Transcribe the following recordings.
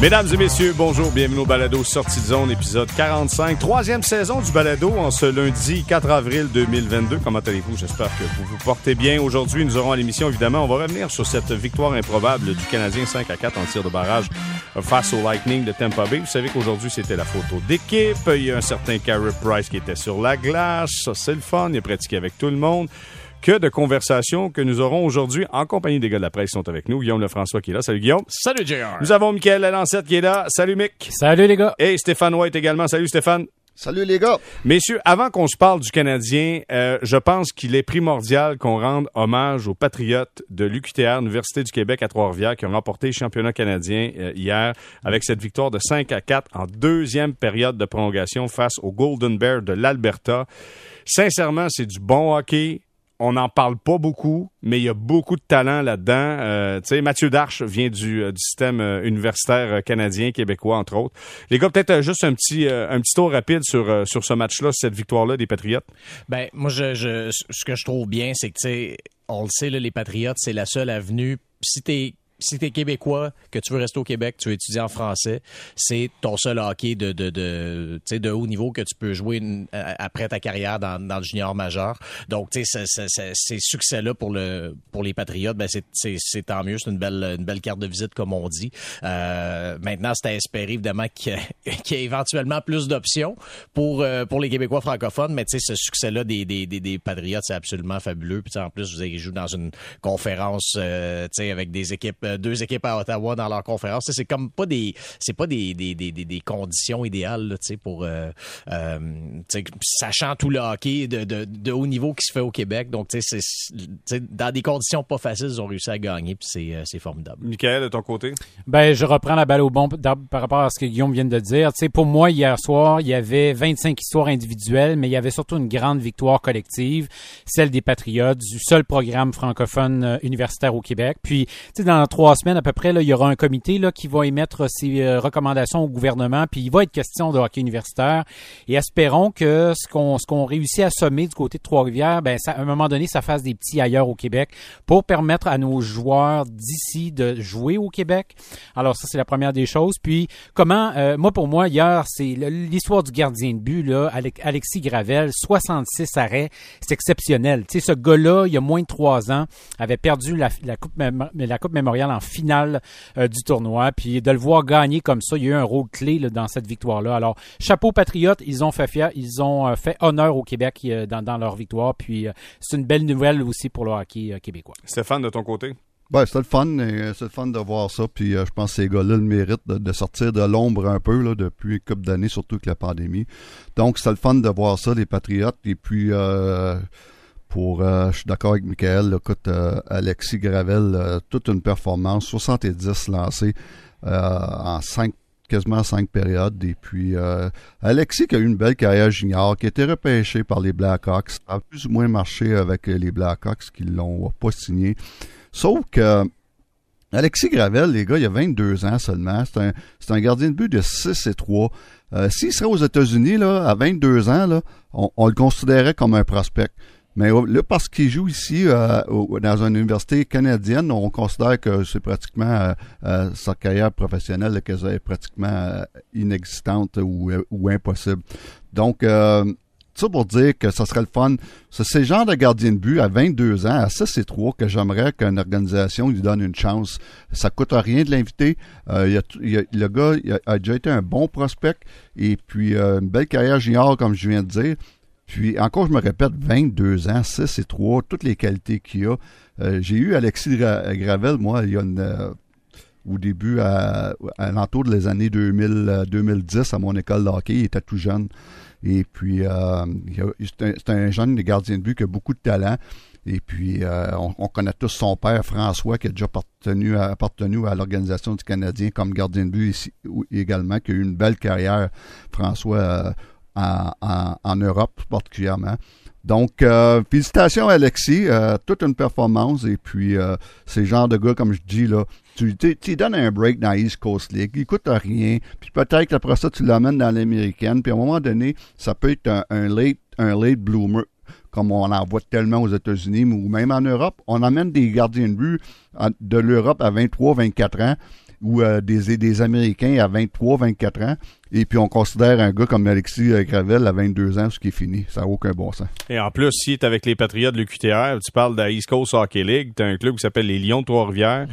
Mesdames et messieurs, bonjour, bienvenue au Balado Sortie de zone, épisode 45, troisième saison du Balado en ce lundi 4 avril 2022. Comment allez-vous? J'espère que vous vous portez bien. Aujourd'hui, nous aurons à l'émission, évidemment, on va revenir sur cette victoire improbable du Canadien 5 à 4 en tir de barrage face au Lightning de Tampa Bay. Vous savez qu'aujourd'hui, c'était la photo d'équipe. Il y a un certain Carey Price qui était sur la glace. Ça, c'est le fun. Il a pratiqué avec tout le monde que de conversations que nous aurons aujourd'hui en compagnie des gars de la presse qui sont avec nous. Guillaume Lefrançois qui est là. Salut Guillaume. Salut JR. Nous avons Michael Lalancette qui est là. Salut Mick. Salut les gars. Et Stéphane White également. Salut Stéphane. Salut les gars. Messieurs, avant qu'on se parle du Canadien, euh, je pense qu'il est primordial qu'on rende hommage aux patriotes de l'UQTR, Université du Québec à Trois-Rivières, qui ont remporté le championnat canadien euh, hier avec cette victoire de 5 à 4 en deuxième période de prolongation face aux Golden Bears de l'Alberta. Sincèrement, c'est du bon hockey on n'en parle pas beaucoup, mais il y a beaucoup de talent là-dedans. Euh, tu sais, Mathieu Darche vient du, euh, du système euh, universitaire canadien, québécois, entre autres. Les gars, peut-être juste un petit, un petit tour rapide sur, sur ce match-là, cette victoire-là des Patriotes. Ben, moi, je, je, ce que je trouve bien, c'est que, tu sais, on le sait, là, les Patriotes, c'est la seule avenue. Si t'es si tu es québécois, que tu veux rester au Québec, tu veux étudier en français, c'est ton seul hockey de, de, de, de haut niveau que tu peux jouer après ta carrière dans, dans le junior majeur. Donc, tu sais, ces succès-là pour, le, pour les Patriotes, ben c'est tant mieux. C'est une belle, une belle carte de visite, comme on dit. Euh, maintenant, c'est à espérer, évidemment, qu'il y, ait éventuellement plus d'options pour, euh, pour les Québécois francophones. Mais tu sais, ce succès-là des, des, des, des Patriotes, c'est absolument fabuleux. Puis en plus, vous avez joué dans une conférence, euh, tu sais, avec des équipes euh, deux équipes à Ottawa dans leur conférence. C'est comme pas des c'est pas des, des, des, des, conditions idéales là, pour euh, euh, sachant tout le hockey de, de, de, haut niveau qui se fait au Québec. Donc c'est dans des conditions pas faciles, ils ont réussi à gagner puis c'est c'est formidable. Michael, de ton côté? Ben je reprends la balle au bon par rapport à ce que Guillaume vient de dire. sais pour moi hier soir, il y avait 25 histoires individuelles, mais il y avait surtout une grande victoire collective, celle des Patriotes, du seul programme francophone universitaire au Québec. Puis tu sais dans trois semaines à peu près, là, il y aura un comité là, qui va émettre ses euh, recommandations au gouvernement, puis il va être question de hockey universitaire. Et espérons que ce qu'on réussit à sommer du côté de Trois-Rivières, ben à un moment donné, ça fasse des petits ailleurs au Québec pour permettre à nos joueurs d'ici de jouer au Québec. Alors ça, c'est la première des choses. Puis comment, euh, moi pour moi, hier, c'est l'histoire du gardien de but, là, Alexis Gravel, 66 arrêts, c'est exceptionnel. Tu sais, ce gars-là, il y a moins de trois ans, avait perdu la, la coupe, la coupe mémoriale en finale euh, du tournoi. Puis de le voir gagner comme ça, il y a eu un rôle clé dans cette victoire-là. Alors, chapeau patriote, ils ont fait fier, ils ont euh, fait honneur au Québec euh, dans, leur victoire. Puis c'est une belle nouvelle aussi pour le hockey québécois. Stéphane, de ton côté? Ben, c'est le fun, c'est le fun de voir ça. Puis je pense que ces gars-là le méritent de, sortir de l'ombre un peu là, depuis une couple d'années, surtout avec la pandémie. Donc c'est le fun de voir ça, les Patriotes. Et puis pour, euh, je suis d'accord avec Michael, écoute, euh, Alexis Gravel, euh, toute une performance, 70 lancés en 5 quasiment cinq périodes. Et puis, Alexis qui a eu une belle carrière junior, qui a été repêché par les Blackhawks, a plus ou moins marché avec les Blackhawks qui l'ont pas signé. Sauf que Alexis Gravel, les gars, il a 22 ans seulement. C'est un, un, gardien de but de 6 et 3. S'il serait aux États-Unis, là, à 22 ans, là, on, on le considérait comme un prospect. Mais là, parce qu'il joue ici euh, dans une université canadienne, on considère que c'est pratiquement euh, euh, sa carrière professionnelle qu'elle est pratiquement inexistante ou, ou, impossible. Donc, ça pour dire que ça serait le fun. C'est ce genre de gardien de but à 22 ans, à 6 et 3, que j'aimerais qu'une organisation lui donne une chance. Ça coûte rien de l'inviter. le gars a, a, déjà été un bon prospect et puis une belle carrière junior, comme je viens de dire. Puis encore, je me répète, 22 ans, 6 et 3, toutes les qualités qu'il a. Euh, j'ai eu Alexis Gravel, moi, il y a une, euh, au début, à, à l'entour des années 2000, 2010, euh, à mon école de hockey, il était tout jeune. Et puis, c'est un, un, jeune gardien de but qui a beaucoup de talent. Et puis, on, connaît tous son père, François, qui a déjà appartenu, appartenu à l'Organisation du Canadien comme gardien de but ici, également, qui a eu une belle carrière, François, en, Europe particulièrement. Donc, euh, félicitations Alexis, euh, toute une performance et puis euh, ces genres de gars, comme je dis, là, tu, donnes un break dans East Coast League, il coûte rien, puis peut-être qu'après ça, tu l'amènes dans l'américaine, puis à un moment donné, ça peut être un, late, un late bloomer, comme on en voit tellement aux États-Unis, ou même en Europe. On amène des gardiens de but de l'Europe à 23, 24 ans, ou des, Américains à 23, 24 ans. Et puis on considère un gars comme Alexis euh, Gravel à 22 ans, ce qui est fini. Ça n'a aucun bon sens. Et en plus, si tu es avec les Patriotes de l'UQTR, tu parles de la East Coast Hockey League, tu as un club qui s'appelle les Lions de Trois-Rivières,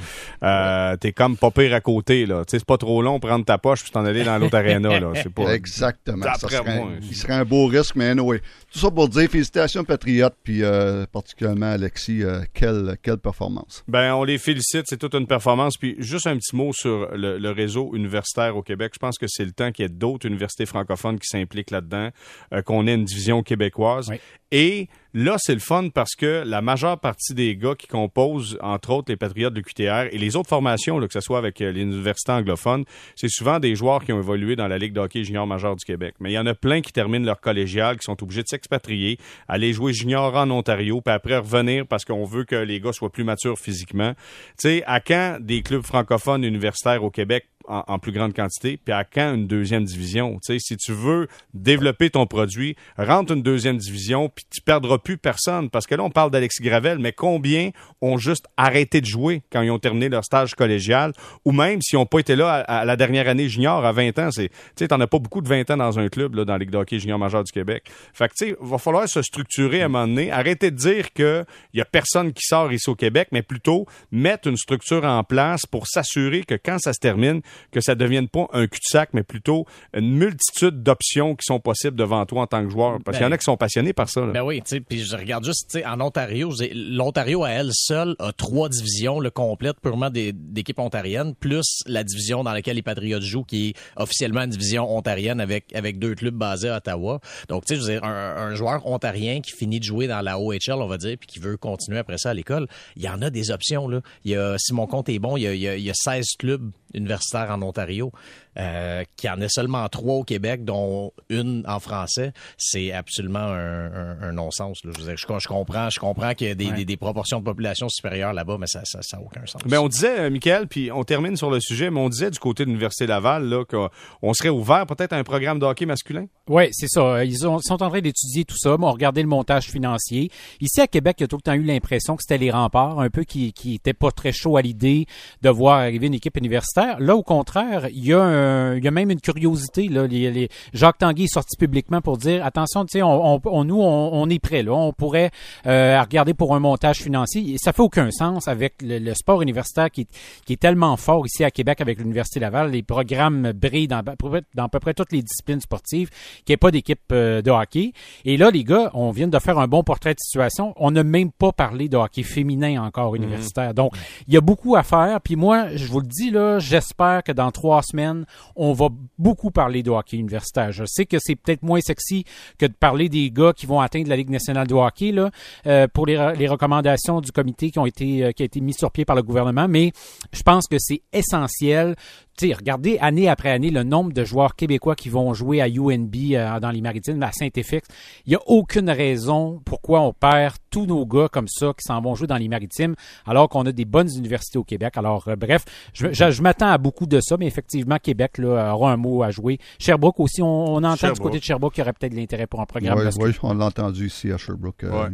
euh, tu es comme pas pire à côté. là. Tu sais, C'est pas trop long prendre ta poche puis t'en aller dans l'autre aréna. là. Pas... Exactement. Ça serait, moi, il serait un beau risque, mais anyway. Tout ça pour dire félicitations Patriotes, puis euh, particulièrement Alexis, euh, quelle, quelle performance. Ben, on les félicite, c'est toute une performance. Puis juste un petit mot sur le, le réseau universitaire au Québec. Je pense que c'est le temps qu'il y ait d'autres universités francophones qui s'impliquent là-dedans, euh, qu'on ait une division québécoise. Oui. Et là, c'est le fun parce que la majeure partie des gars qui composent, entre autres, les Patriotes de l'UQTR et les autres formations, là, que ce soit avec euh, les universités anglophones, c'est souvent des joueurs qui ont évolué dans la Ligue de hockey junior majeur du Québec. Mais il y en a plein qui terminent leur collégial, qui sont obligés de s'expatrier, aller jouer junior en Ontario, puis après revenir parce qu'on veut que les gars soient plus matures physiquement. Tu sais, à quand des clubs francophones universitaires au Québec en, en plus grande quantité, puis à quand une deuxième division? Tu sais, si tu veux développer ton produit, rentre une deuxième division, puis tu perdras plus personne. Parce que là, on parle d'Alexis Gravel, mais combien ont juste arrêté de jouer quand ils ont terminé leur stage collégial, ou même s'ils n'ont pas été là à, à la dernière année junior à 20 ans. Tu sais, t'en as pas beaucoup de 20 ans dans un club, là, dans la Ligue de junior majeur du Québec. Fait que, tu sais, va falloir se structurer à un moment donné. Arrêter de dire que il y a personne qui sort ici au Québec, mais plutôt mettre une structure en place pour s'assurer que quand ça se termine, que ça devienne pas un cul-de-sac, mais plutôt une multitude d'options qui sont possibles devant toi en tant que joueur. Parce qu'il y en a qui sont passionnés par ça. là. Ben oui, tu sais, puis je regarde juste, tu sais, en Ontario, l'Ontario à elle seule a trois divisions le complètes purement d'équipes ontariennes, plus la division dans laquelle les Patriots jouent, qui est officiellement une division ontarienne avec avec deux clubs basés à Ottawa. Donc, tu sais, je veux dire, un, un joueur ontarien qui finit de jouer dans la OHL, on va dire, puis qui veut continuer après ça à l'école, il y en a des options là. Il y a, si mon compte est bon, il y a, il y a 16 clubs universitaires en Ontario, euh, qui en a seulement trois au Québec, dont une en français. C'est absolument un, un, un non-sens. là. Je, veux dire, je, je comprends, je comprends qu'il y a des, des, des proportions de population supérieures là-bas, mais ça n'a ça, ça a aucun sens. Mais on disait, euh, Michael, puis on termine sur le sujet, mais on disait du côté de l'Université Laval là, qu'on serait ouvert peut-être à un programme de hockey masculin. Oui, c'est ça. Ils ont- sont en train d'étudier tout ça. On regardé le montage financier. Ici à Québec, il y a tout le temps eu l'impression que c'était les remparts, un peu qui qui étaient pas très chaud à l'idée de voir arriver une équipe universitaire. Là, au contraire, il y a un- il y a même une curiosité. Là, les, les- Jacques Tanguy est sorti publiquement pour dire attention, tu sais, on, on- on- nous on, on est prêt là. On pourrait euh, regarder pour un montage financier. Et ça fait aucun sens avec le, le sport universitaire qui est, qui est tellement fort ici à Québec avec l'Université Laval. Les programmes brillent dans, dans à peu près toutes les disciplines sportives qu'il n'y ait pas d'équipe euh, de hockey. Et là, les gars, on vient de faire un bon portrait de situation. On n'a même pas parlé de hockey féminin encore universitaire. Donc, il y a beaucoup à faire. Puis moi, je vous le dis, là, j'espère que dans trois semaines, on va beaucoup parler de hockey universitaire. Je sais que c'est peut-être moins sexy que de parler des gars qui vont atteindre la Ligue nationale de hockey là, euh, pour les, re- les recommandations du comité qui euh, qui a été mis sur pied par le gouvernement. Mais je pense que c'est essentiel tu sais, regardez année après année le nombre de joueurs québécois qui vont jouer à UNB euh, dans les maritimes, à Saint-Effix. Il n'y a aucune raison pourquoi on perd tous nos gars comme ça qui s'en vont jouer dans les maritimes alors qu'on a des bonnes universités au Québec. Alors, euh, bref, je, je- je m'attends à beaucoup de ça, mais effectivement, Québec là, aura un mot à jouer. Sherbrooke aussi, on, on entend du côté de Sherbrooke qu'il y aurait peut-être de l'intérêt pour un programme. Oui, oui, on l'a entendu ici à Sherbrooke. euh, Ouais.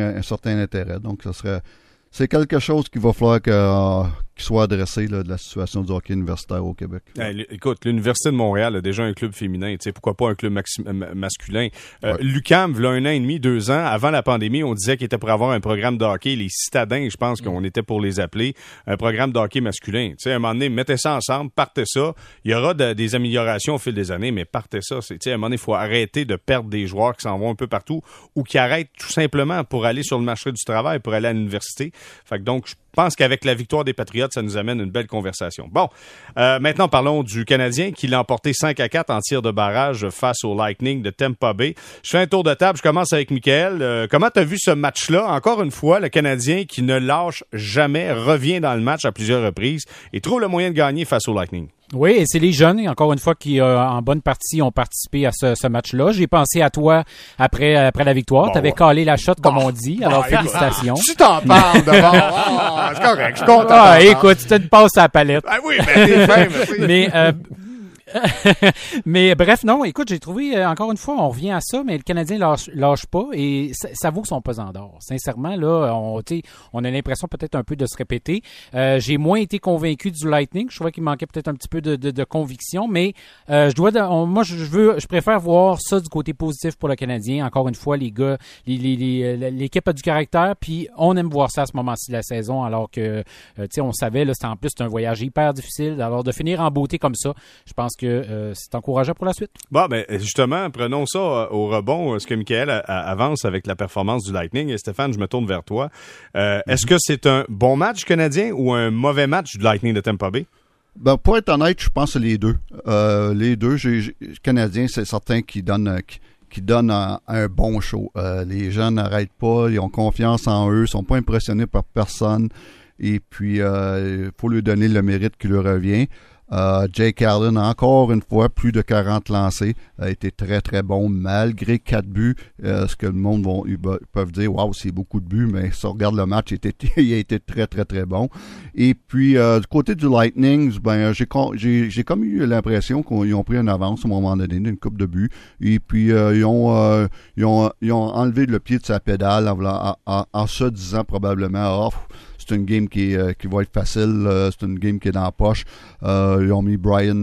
un, un certain intérêt. Donc, ce serait. C'est quelque chose qu'il va falloir que, euh, qu'il soit adressé là, de la situation du hockey universitaire au Québec. Hey, l- écoute, l'Université de Montréal a déjà un club féminin. Tu sais, pourquoi pas un club euh, ma- masculin? Euh, Ouais. L'UQAM, v'là un an et demi, deux ans, avant la pandémie, on disait qu'il était pour avoir un programme de hockey. Les citadins, je pense qu'on était pour les appeler, un programme de hockey masculin. Tu sais, à un moment donné, mettez ça ensemble, partez ça. Il y aura de- des améliorations au fil des années, mais partez ça. C'est, tu sais, à un moment donné, il faut arrêter de perdre des joueurs qui s'en vont un peu partout ou qui arrêtent tout simplement pour aller sur le marché du travail, pour aller à l'université. Fait donc, je pense qu'avec la victoire des Patriotes, ça nous amène une belle conversation. Bon, euh, maintenant parlons du Canadien qui l'a emporté 5 à 4 en tir de barrage face au Lightning de Tampa Bay. Je fais un tour de table, je commence avec Michael. Euh, comment tu as vu ce match-là? Encore une fois, le Canadien qui ne lâche jamais, revient dans le match à plusieurs reprises et trouve le moyen de gagner face au Lightning. Oui, et c'est les jeunes, encore une fois, qui, euh, en bonne partie, ont participé à ce, ce match-là. J'ai pensé à toi après, après la victoire. Bon, tu avais ouais. calé la shot, comme on dit. Alors, félicitations. Tu t'en parles d'abord. Ah, c'est correct, je suis content. Ah, écoute, tu te passes à la palette. Ah oui, sais. Mais euh, mais bref, non, écoute, j'ai trouvé, euh, encore une fois, on revient à ça, mais le Canadien lâche, lâche pas et ça, vaut son pesant d'or. Sincèrement, là, on, on a l'impression peut-être un peu de se répéter. Euh, j'ai moins été convaincu du Lightning. Je trouvais qu'il manquait peut-être un petit peu de, de, de conviction, mais euh, je dois, on- moi, je veux, je préfère voir ça du côté positif pour le Canadien. Encore une fois, les gars, les- les- les- euh, l'équipe a du caractère, puis on aime voir ça à ce moment-ci de la saison, alors que, euh, tu sais, on savait, là, c'était en plus c'est un voyage hyper difficile. Alors de finir en beauté comme ça, je pense que euh, c'est encourageant pour la suite. Bon, ben justement, prenons ça euh, au rebond, euh, ce que Michael a- a- avance avec la performance du Lightning. Et Stéphane, je me tourne vers toi. Euh, Est-ce que c'est un bon match canadien ou un mauvais match du Lightning de Tampa Bay? Ben, pour être honnête, je pense que c'est les deux. Euh, les deux, j'ai, Canadiens, c'est certain qui donnent, qui, qui donnent un, un bon show. Euh, les gens n'arrêtent pas, ils ont confiance en eux, ils sont pas impressionnés par personne. Et puis, il faut lui donner le mérite qui lui revient. Euh, Jake Allen, encore une fois, plus de 40 lancés, a été très très bon, malgré quatre buts. Euh, ce que le monde vont, peuvent dire, waouh, c'est beaucoup de buts, mais si on regarde le match, il, a été très très très bon. Et puis, euh, du côté du Lightning, ben, j'ai, comme eu l'impression qu'ils ont pris une avance à un moment donné, d'une coupe de buts. Et puis, euh, ils, ont, ils, ont, enlevé le pied de sa pédale en, en- en se disant probablement, oh, c'est une game qui, euh, qui va être facile, euh, c'est une game qui est dans la poche. Euh, ils ont mis Brian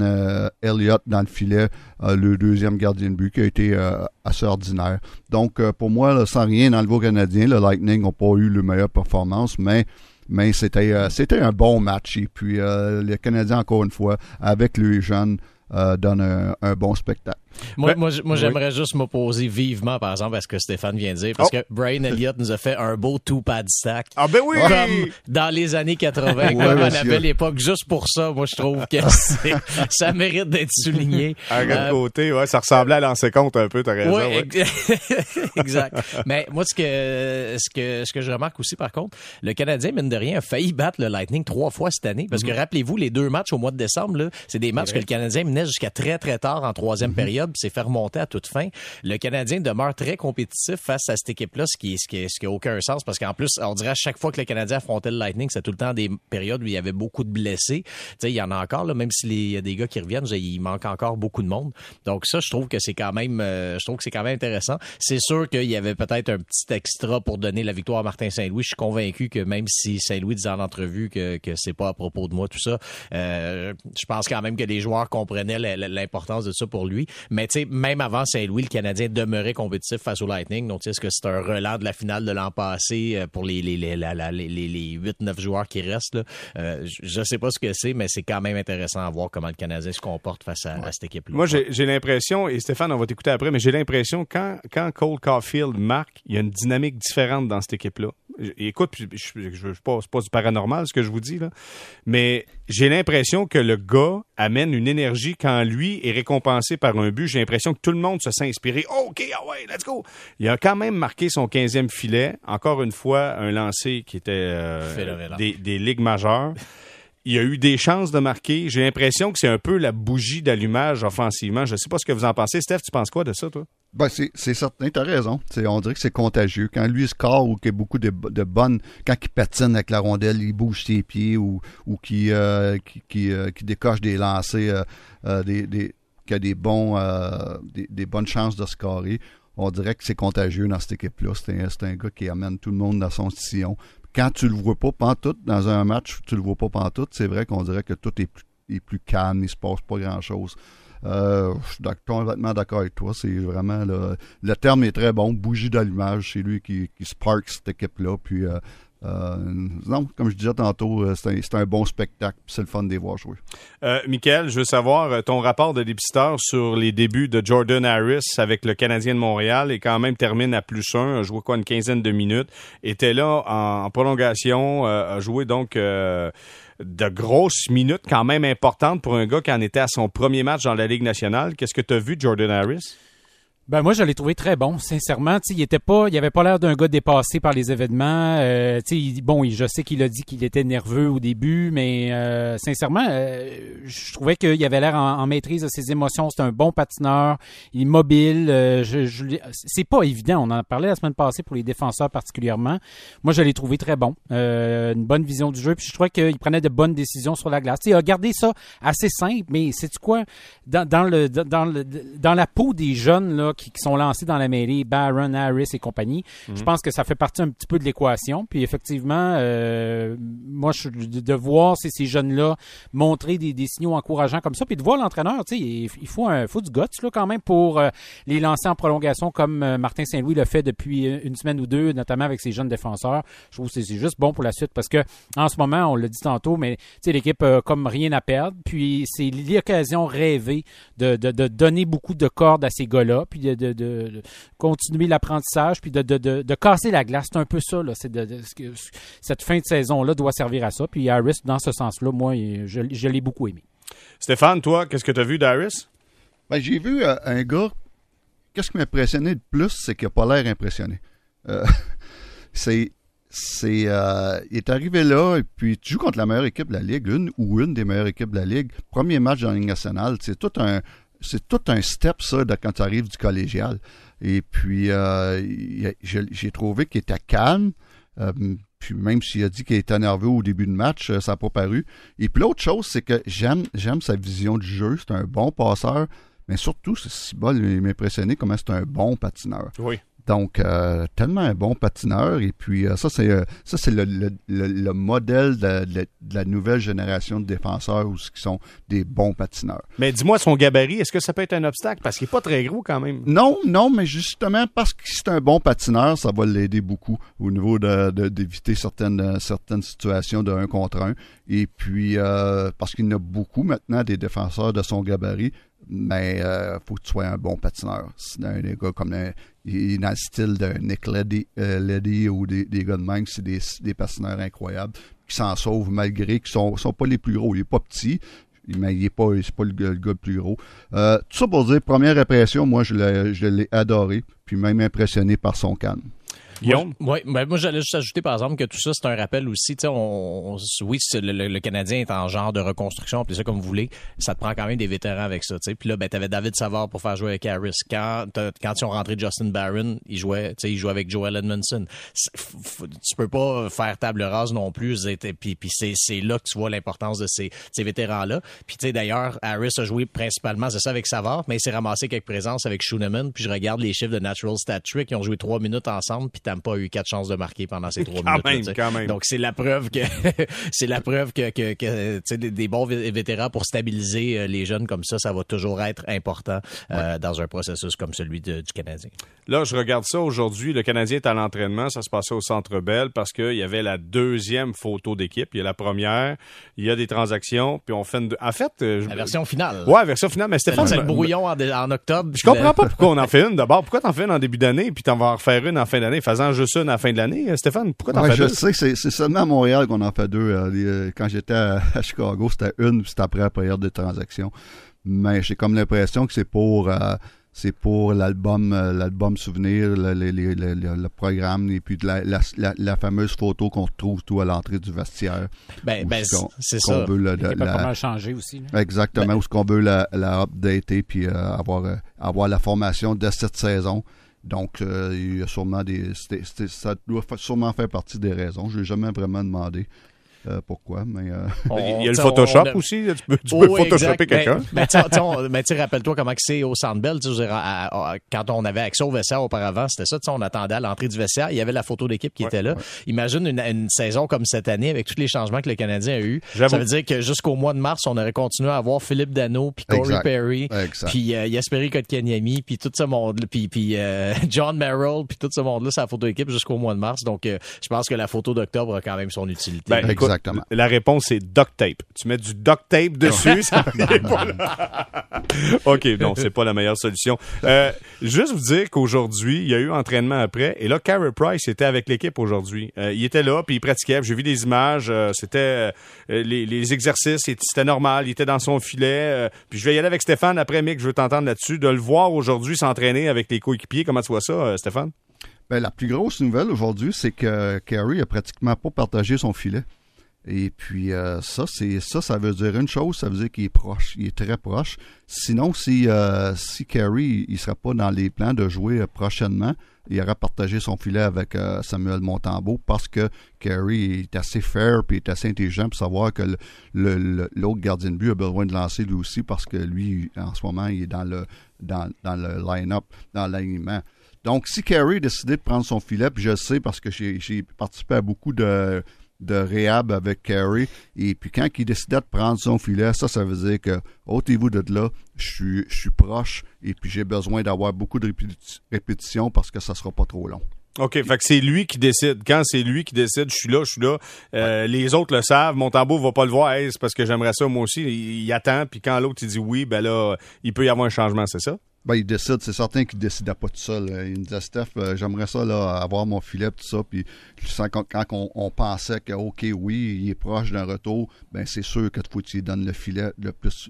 Elliott dans le filet, le deuxième gardien de but, qui a été assez ordinaire. Donc, pour moi, sans rien enlever aux Canadiens, le Lightning n'a pas eu le meilleure performance, mais mais c'était c'était un bon match. Et puis, euh, les Canadiens, encore une fois, avec les jeunes, euh, donnent un bon spectacle. Moi, Ben, moi, j- moi, oui. j'aimerais juste m'opposer vivement, par exemple, à ce que Stéphane vient de dire, parce Oh. que Brian Elliott nous a fait un beau two-pad stack. Ah ben oui! Comme dans les années 80, Ouais, comme à la belle époque. Juste pour ça, moi, je trouve que c'est- ça mérite d'être souligné. De Euh, côté, ouais, ça ressemblait à lancer compte un peu, t'as raison. Ouais, ouais. ex- exact. Mais moi, ce que, ce que, ce que je remarque aussi, par contre, le Canadien, mine de rien, a failli battre le Lightning trois fois cette année. Parce que rappelez-vous, les deux matchs au mois de décembre, là, c'est des matchs que le Canadien menait jusqu'à très, très tard en troisième période, puis s'est fait remonter à toute fin. Le Canadien demeure très compétitif face à cette équipe-là, ce qui, ce qui, ce qui a aucun sens, parce qu'en plus, on dirait à chaque fois que le Canadien affrontait le Lightning, c'est tout le temps des périodes où il y avait beaucoup de blessés. Tu sais, il y en a encore, là, même s'il y a des gars qui reviennent, il manque encore beaucoup de monde. Donc ça, je trouve que c'est quand même, euh, je trouve que c'est quand même intéressant. C'est sûr qu'il y avait peut-être un petit extra pour donner la victoire à Martin Saint-Louis. Je suis convaincu que même si Saint-Louis disait en entrevue que, que c'est pas à propos de moi tout ça, euh, je pense quand même que les joueurs comprenaient l'importance de ça pour lui. Tu sais, même avant Saint-Louis, le Canadien demeurait compétitif face au Lightning. Donc, tu sais, est-ce que c'est un relan de la finale de l'an passé euh, pour les, les, les, les, les, les 8-9 joueurs qui restent? Là? Euh, je- je sais pas ce que c'est, mais c'est quand même intéressant à voir comment le Canadien se comporte face à, à cette équipe-là. Moi, j'ai j'ai l'impression, et Stéphane, on va t'écouter après, mais j'ai l'impression quand, quand Cole Caulfield marque, il y a une dynamique différente dans cette équipe-là. Écoute, je je- je- je- pas, pas du paranormal ce que je vous dis, là, mais j'ai l'impression que le gars amène une énergie quand lui est récompensé par un but. J'ai l'impression que tout le monde se sent inspiré. OK, ah ouais, let's go! Il a quand même marqué son 15e filet. Encore une fois, un lancer qui était euh, des ligues majeures. Il a eu des chances de marquer. J'ai l'impression que c'est un peu la bougie d'allumage offensivement. Je sais pas ce que vous en pensez. Steph, tu penses quoi de ça, toi? Ben, c'est, certain, t'as raison. On dirait que c'est contagieux. Quand lui score ou qu'il y a beaucoup de, bonnes, quand il patine avec la rondelle, il bouge ses pieds ou, ou qui, euh, qui, euh, décoche des lancers, euh, euh, des, des, qui a des, bonnes chances de scorer. On dirait que c'est contagieux dans cette équipe-là. C'est un, un gars qui amène tout le monde dans son sillon. Quand tu le vois pas pantoute dans un match, tu le vois pas pantoute, c'est vrai qu'on dirait que tout est plus, calme, il se passe pas grand-chose. Euh, je suis complètement d'accord avec toi. C'est vraiment le, le terme est très bon. Bougie d'allumage, c'est lui qui, qui spark cette équipe-là. Puis euh, euh, non, comme je disais tantôt, euh, c'est un, bon spectacle. C'est le fun de les voir jouer. Euh, Michael, je veux savoir euh, ton rapport de dépisteur sur les débuts de Jordan Harris avec le Canadien de Montréal et quand même termine à plus un, a joué quoi une quinzaine de minutes, était là en, prolongation, euh, a joué donc de grosses minutes quand même importantes pour un gars qui en était à son premier match dans la Ligue nationale. Qu'est-ce que tu as vu Jordan Harris? Ben moi je l'ai trouvé très bon, sincèrement. il était pas, il avait pas l'air d'un gars dépassé par les événements. Euh, il, bon, je sais qu'il a dit qu'il était nerveux au début, mais euh, sincèrement, euh, je trouvais qu'il avait l'air en, maîtrise de ses émotions. C'est un bon patineur, il est mobile. je, je c'est pas évident. On en parlait la semaine passée pour les défenseurs particulièrement. Moi je l'ai trouvé très bon, une bonne vision du jeu. Puis je trouvais qu'il prenait de bonnes décisions sur la glace. il a gardé ça assez simple, mais c'est quoi? Dans, dans le dans le dans la peau des jeunes là qui, sont lancés dans la mêlée, Barron, Harris et compagnie. Je mhm. pense que ça fait partie un petit peu de l'équation. Puis effectivement, euh, moi, je, de, voir ces, ces jeunes-là montrer des, des, signaux encourageants comme ça, puis de voir l'entraîneur, tu sais, il, faut un, faut du guts là quand même pour euh, les lancer en prolongation comme euh, Martin Saint-Louis le fait depuis une semaine ou deux, notamment avec ses jeunes défenseurs. Je trouve que c'est juste bon pour la suite parce que en ce moment, on l'a dit tantôt, mais tu sais, l'équipe a comme rien à perdre. Puis c'est l'occasion rêvée de, de, de donner beaucoup de cordes à ces gars-là, puis de, de, continuer l'apprentissage, puis de, de, casser la glace. C'est un peu ça. Là. C'est cette fin de saison-là doit servir à ça. Puis Harris, dans ce sens-là, moi, je, je l'ai beaucoup aimé. Stéphane, toi, qu'est-ce que tu as vu d'Harris? Ben, j'ai vu euh, un gars. Qu'est-ce qui m'a impressionné de plus, c'est qu'il n'a pas l'air impressionné. Euh, c'est c'est euh, il est arrivé là et puis tu joues contre la meilleure équipe de la ligue, une ou une des meilleures équipes de la ligue. Premier match dans la Ligue nationale, c'est tout un c'est tout un step, ça, de quand tu arrives du collégial. Et puis, euh, j'ai trouvé qu'il était calme. Euh, puis même s'il a dit qu'il était nerveux au début de match, euh, ça n'a pas paru. Et puis l'autre chose, c'est que j'aime sa vision du jeu. C'est un bon passeur. Mais surtout, c'est si bon, il m'impressionnait comment c'est un bon patineur. Oui. Donc, euh, tellement un bon patineur. Et puis, euh, ça, c'est euh, ça c'est le, le, le, modèle de, de, la nouvelle génération de défenseurs qui sont des bons patineurs. Mais dis-moi, son gabarit, est-ce que ça peut être un obstacle? Parce qu'il n'est pas très gros quand même. Non, non, mais justement, parce que c'est un bon patineur, ça va l'aider beaucoup au niveau de, d'éviter certaines, certaines situations de un contre un. Et puis, parce qu'il y en a beaucoup maintenant des défenseur de son gabarit mais il euh, faut que tu sois un bon patineur. C'est un gars comme un, il est dans le style d'un Nick Leddy, euh, ou des, des, gars de même, c'est des, des patineurs incroyables qui s'en sauvent malgré qu'ils sont, sont pas les plus gros. Il est pas petit, mais il est pas, pas le, gars le plus gros. Euh, tout ça pour dire, première impression, moi je l'ai, adoré, puis même impressionné par son calme. Guillaume? Moi, ben, moi j'allais juste ajouter, par exemple, que tout ça, c'est un rappel aussi. On, oui, le, Canadien est en genre de reconstruction, puis ça comme vous voulez. Ça te prend quand même des vétérans avec ça. T'sais. Puis là, ben, t'avais David Savard pour faire jouer avec Harris. Quand, quand ils ont rentré Justin Barron, il jouait, il jouait avec Joel Edmondson. Tu peux pas faire table rase non plus. Puis, puis c'est là que tu vois l'importance de ces, ces vétérans-là. Puis d'ailleurs, Harris a joué principalement, c'est ça, avec Savard, mais il s'est ramassé quelques présences avec Schooneman. Puis je regarde les chiffres de Natural Stat Trick. Ils ont joué trois minutes ensemble, puis pas eu quatre chances de marquer pendant ces trois minutes. Donc c'est la preuve que c'est la preuve que, que, des, bons vétérans pour stabiliser euh, les jeunes comme ça, ça va toujours être important euh, dans un processus comme celui du Canadien. Là, je regarde ça aujourd'hui. Le Canadien est à l'entraînement. Ça se passait au Centre Bell parce qu'il y avait la deuxième photo d'équipe. Il y a la première. Il y a des transactions. Puis on fait une... En fait... Euh, la version finale. Ouais, version finale. Mais Stéphane... C'est le brouillon en, octobre. Je comprends pas pourquoi on en fait une d'abord. Pourquoi t'en fais une en début d'année puis t'en vas en refaire une en fin d'année, faisant juste une à la fin de l'année? Stéphane, pourquoi t'en fais je deux? Je sais que c'est seulement à Montréal qu'on en fait deux. Euh, quand j'étais à, Chicago, c'était une, puis c'était après la période de transaction. Mais j'ai comme l'impression que c'est pour... Euh, c'est pour l'album euh, l'album souvenir, le, le, programme et puis la, la, fameuse photo qu'on retrouve tout à l'entrée du vestiaire. Ben, ben c'est ça. Veut la, pas mal changer aussi. Exactement, ben, où ce qu'on veut la, la updater puis euh, avoir, euh, avoir la formation de cette saison. Donc, il y a sûrement des. ça doit sûrement faire partie des raisons. Je n'ai jamais vraiment demandé. Euh, pourquoi, mais... Euh, il y a le Photoshop aussi, tu peux, tu peux Photoshopper quelqu'un. Mais, mais tu rappelle-toi comment c'est au Centre Bell, quand on avait accès au vestiaire auparavant, c'était ça, on attendait à l'entrée du vestiaire, il y avait la photo d'équipe qui était là. Imagine une, saison comme cette année, avec tous les changements que le Canadien a eu. Ça veut dire que jusqu'au mois de mars, on aurait continué à avoir Philippe Dano, puis Corey Perry, puis euh, Yasperi Kotkaniemi, puis tout ce monde puis, puis John Merrill, puis tout ce monde-là, c'est la photo d'équipe jusqu'au mois de mars. Donc, je pense que la photo d'octobre a quand même son utilité. Ben, Exactement. La réponse, c'est duct tape. Tu mets du duct tape dessus, ça pas là. OK, non, c'est pas la meilleure solution. Euh, juste vous dire qu'aujourd'hui, il y a eu entraînement après, et là, Carey Price était avec l'équipe aujourd'hui. Euh, il était là, puis il pratiquait. J'ai vu des images, euh, c'était les, les exercices, c'était normal, il était dans son filet. puis je vais y aller avec Stéphane après, Mick, je veux t'entendre là-dessus. De le voir aujourd'hui s'entraîner avec les coéquipiers, comment tu vois ça, Stéphane? Ben, la plus grosse nouvelle aujourd'hui, c'est que Carey a pratiquement pas partagé son filet. Et puis euh, ça, c'est ça, ça veut dire une chose, ça veut dire qu'il est proche, il est très proche. Sinon, si euh, si Carey il sera pas dans les plans de jouer euh, prochainement, il aura partagé son filet avec euh, Samuel Montembeau parce que Carey est assez fair puis est assez intelligent pour savoir que le- le- l'autre gardien de but a besoin de lancer lui aussi parce que lui, en ce moment, il est dans le dans, dans le line-up, dans l'alignement. Donc, si Carey a décidé de prendre son filet, puis je le sais parce que j'ai participé à beaucoup de, de réhab avec Carey, et puis quand il décidait de prendre son filet, ça, ça veut dire que, ôtez-vous de là, je suis, je suis proche, et puis j'ai besoin d'avoir beaucoup de répéti- répétitions parce que ça sera pas trop long. OK, fait que c'est lui qui décide. Quand c'est lui qui décide, je suis là, je suis là. Euh, Les autres le savent. Mon tambour va pas le voir. Hey, c'est parce que j'aimerais ça moi aussi. Il, il attend. Puis quand l'autre il dit oui, ben là, il peut y avoir un changement, c'est ça? Ben, il décide, c'est certain qu'il ne décidait pas tout seul. Euh, Il me disait, Steph, euh, j'aimerais ça, là, avoir mon filet, tout ça. Puis, quand, on, pensait que, OK, oui, il est proche d'un retour, ben, c'est sûr que faut tu lui donnes le filet le plus,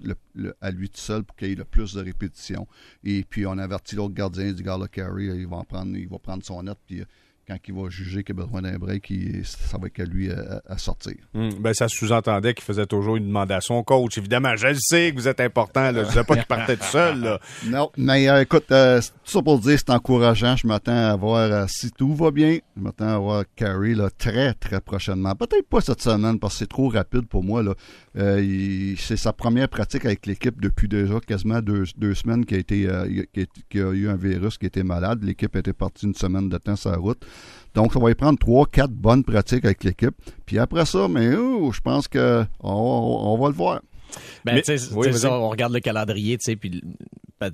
à lui tout seul pour qu'il ait le plus de répétitions. Et puis, on avertit l'autre gardien, dit, gars, là, Carey, il va en prendre, il va prendre son net, puis euh, quand il va juger qu'il a besoin d'un break, il- ça va être à lui à, à sortir. Hum, Ben, ça sous-entendait qu'il faisait toujours une demande à son coach. Évidemment, je le sais que vous êtes important. Là. Je sais pas qu'il partait tout seul. Là. Non, mais euh, écoute, euh, c'est- tout ça pour dire, c'est encourageant. Je m'attends à voir, euh, si tout va bien, je m'attends à voir Carey là, très, très prochainement. Peut-être pas cette semaine parce que c'est trop rapide pour moi. Là. Euh, il- c'est sa première pratique avec l'équipe depuis déjà quasiment deux, deux semaines qu'il a, été, euh, a- qu'il a- qu'il a eu un virus qui était malade. L'équipe était partie une semaine de temps sur la route. Donc, ça va y prendre trois, quatre bonnes pratiques avec l'équipe. Puis après ça, mais oh, je pense que on, on- on va le voir. Ben, Mais- oui, on regarde le calendrier, tu sais, puis ben,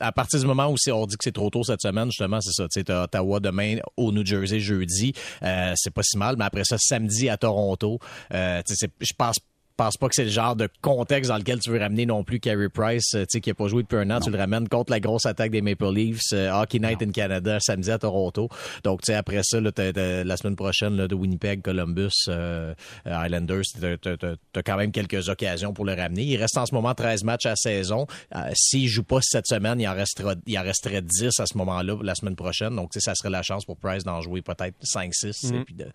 à partir du moment où on dit que c'est trop tôt cette semaine, justement, c'est ça. Tu sais, t'as Ottawa demain, au New Jersey jeudi, euh, c'est pas si mal, mais après ça, samedi à Toronto, euh, je pense pense pas que c'est le genre de contexte dans lequel tu veux ramener non plus Carey Price, euh, tu sais, qui a pas joué depuis un an, tu le ramènes contre la grosse attaque des Maple Leafs, euh, Hockey Night in Canada, samedi à Toronto. Donc, tu sais, après ça, là, t'as- t'as- la semaine prochaine, là, de Winnipeg, Columbus, euh, euh, Islanders, t'as- t'as t'as- t'as quand même quelques occasions pour le ramener. Il reste en ce moment 13 matchs à saison. Euh, S'il joue pas cette semaine, il en restera, il en resterait 10 à ce moment-là, la semaine prochaine. Donc, tu sais, ça serait la chance pour Price d'en jouer peut-être 5-6 et puis de,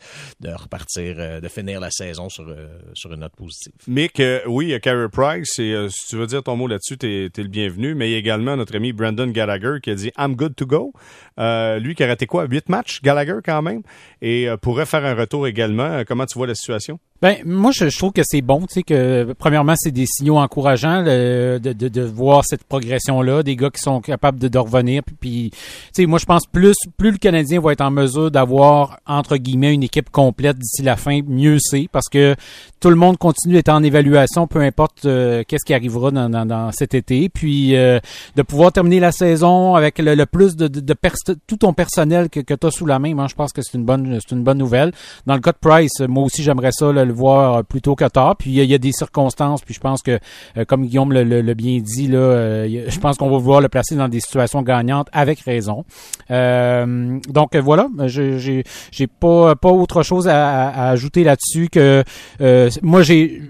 de repartir, de finir la saison sur, sur une note positive. Mick, euh, oui, Carey Price, et euh, si tu veux dire ton mot là-dessus, t'es es le bienvenu, mais il y a également notre ami Brandon Gallagher qui a dit « I'm good to go Euh, Lui qui a raté quoi? Huit matchs, Gallagher quand même, et euh, pourrait faire un retour également. Comment tu vois la situation? Ben, moi, je, je trouve que c'est bon, tu sais, que premièrement, c'est des signaux encourageants le- de, de, de voir cette progression-là, des gars qui sont capables de, de revenir. Puis, tu sais, moi, je pense plus, plus le Canadien va être en mesure d'avoir entre guillemets une équipe complète d'ici la fin, mieux c'est, parce que tout le monde continue d'être en évaluation, peu importe euh, qu'est-ce qui arrivera dans, dans, dans cet été. Puis, euh, de pouvoir terminer la saison avec le, le plus de, de, tout ton personnel que, que tu as sous la main, moi, je pense que c'est une bonne, c'est une bonne nouvelle. Dans le cas de Price, moi aussi, j'aimerais ça là, le voir plus tôt que tard. Puis il y, a- des circonstances, puis je pense que, euh, comme Guillaume le, bien dit, là, euh, je pense qu'on va vouloir le placer dans des situations gagnantes avec raison. Euh, donc euh, voilà, j'ai j'ai pas pas autre chose à, ajouter là-dessus que euh, moi j'ai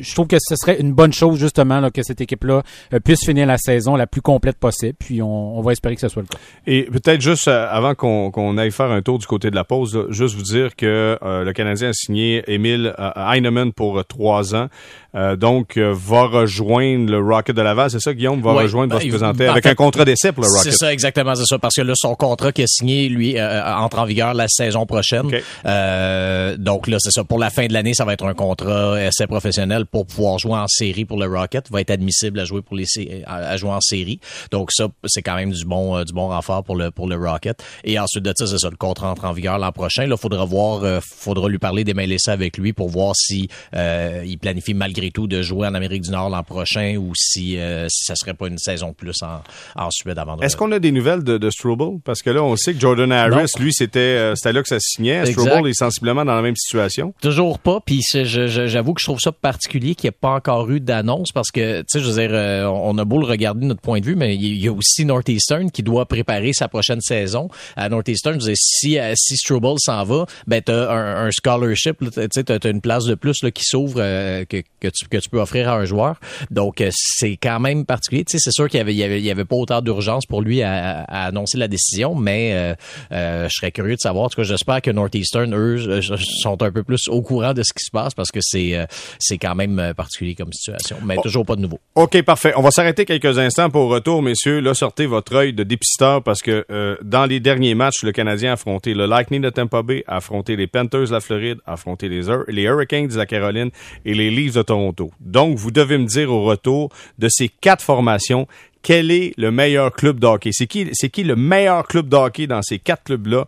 je trouve que ce serait une bonne chose justement que cette équipe-là euh, puisse finir la saison la plus complète possible. Puis on, va espérer que ce soit le cas. Et peut-être juste euh, avant qu'on aille faire un tour du côté de la pause, juste vous dire que euh, le Canadien a signé Emile euh, Heinemann pour euh, trois ans. Euh, donc, euh, va rejoindre le Rocket de Laval. C'est ça, Guillaume? Va rejoindre, va ben, se il- présenter en avec fait, un contrat d'essai pour le C'est Rocket. ça, exactement, c'est ça. Parce que là, son contrat qui est signé, lui, entre en vigueur la saison prochaine. OK. Euh, donc là, c'est ça. Pour la fin de l'année, ça va être un contrat essai professionnel pour pouvoir jouer en série pour le Rocket, va être admissible à jouer pour les à, jouer en série. Donc ça, c'est quand même du bon du bon renfort pour le pour le Rocket. Et ensuite de ça, c'est ça, le contrat entre en vigueur l'an prochain. Là, faudra voir, faudra lui parler des ça avec lui pour voir si il planifie malgré tout de jouer en Amérique du Nord l'an prochain ou si, si ça serait pas une saison plus en, en Suède avant. Est-ce qu'on a des nouvelles de, de Struble? Parce que là, on sait que Jordan Harris, lui, c'était c'était là que ça signait. Struble est sensiblement dans la même situation. Toujours pas. Puis j'avoue que je trouve ça particulier qu'il n'y ait pas encore eu d'annonce parce que, tu sais, je veux dire, euh, on a beau le regarder de notre point de vue, mais il y a aussi Northeastern qui doit préparer sa prochaine saison. À Northeastern, je veux dire, si, euh, si Struble s'en va, ben t'as un, un scholarship, tu sais, t'as une place de plus là, qui s'ouvre euh, que, que, tu, que tu peux offrir à un joueur. Donc, c'est quand même particulier. Tu sais, c'est sûr qu'il y avait, il y avait, il y avait pas autant d'urgence pour lui à, à, annoncer la décision, mais je serais curieux de savoir. En tout cas, j'espère que Northeastern, eux, sont un peu plus au courant de ce qui se passe parce que c'est euh, c'est quand même euh, particulier comme situation. Mais oh. toujours pas de nouveau. OK, parfait. On va s'arrêter quelques instants pour retour, messieurs. Là, sortez votre œil de dépisteur parce que euh, dans les derniers matchs, le Canadien a affronté le Lightning de Tampa Bay, a affronté les Panthers de la Floride, a affronté les, les Hurricanes de la Caroline et les Leafs de Toronto. Donc, vous devez me dire au retour de ces quatre formations quel est le meilleur club de hockey? C'est qui, le meilleur club de hockey dans ces quatre clubs-là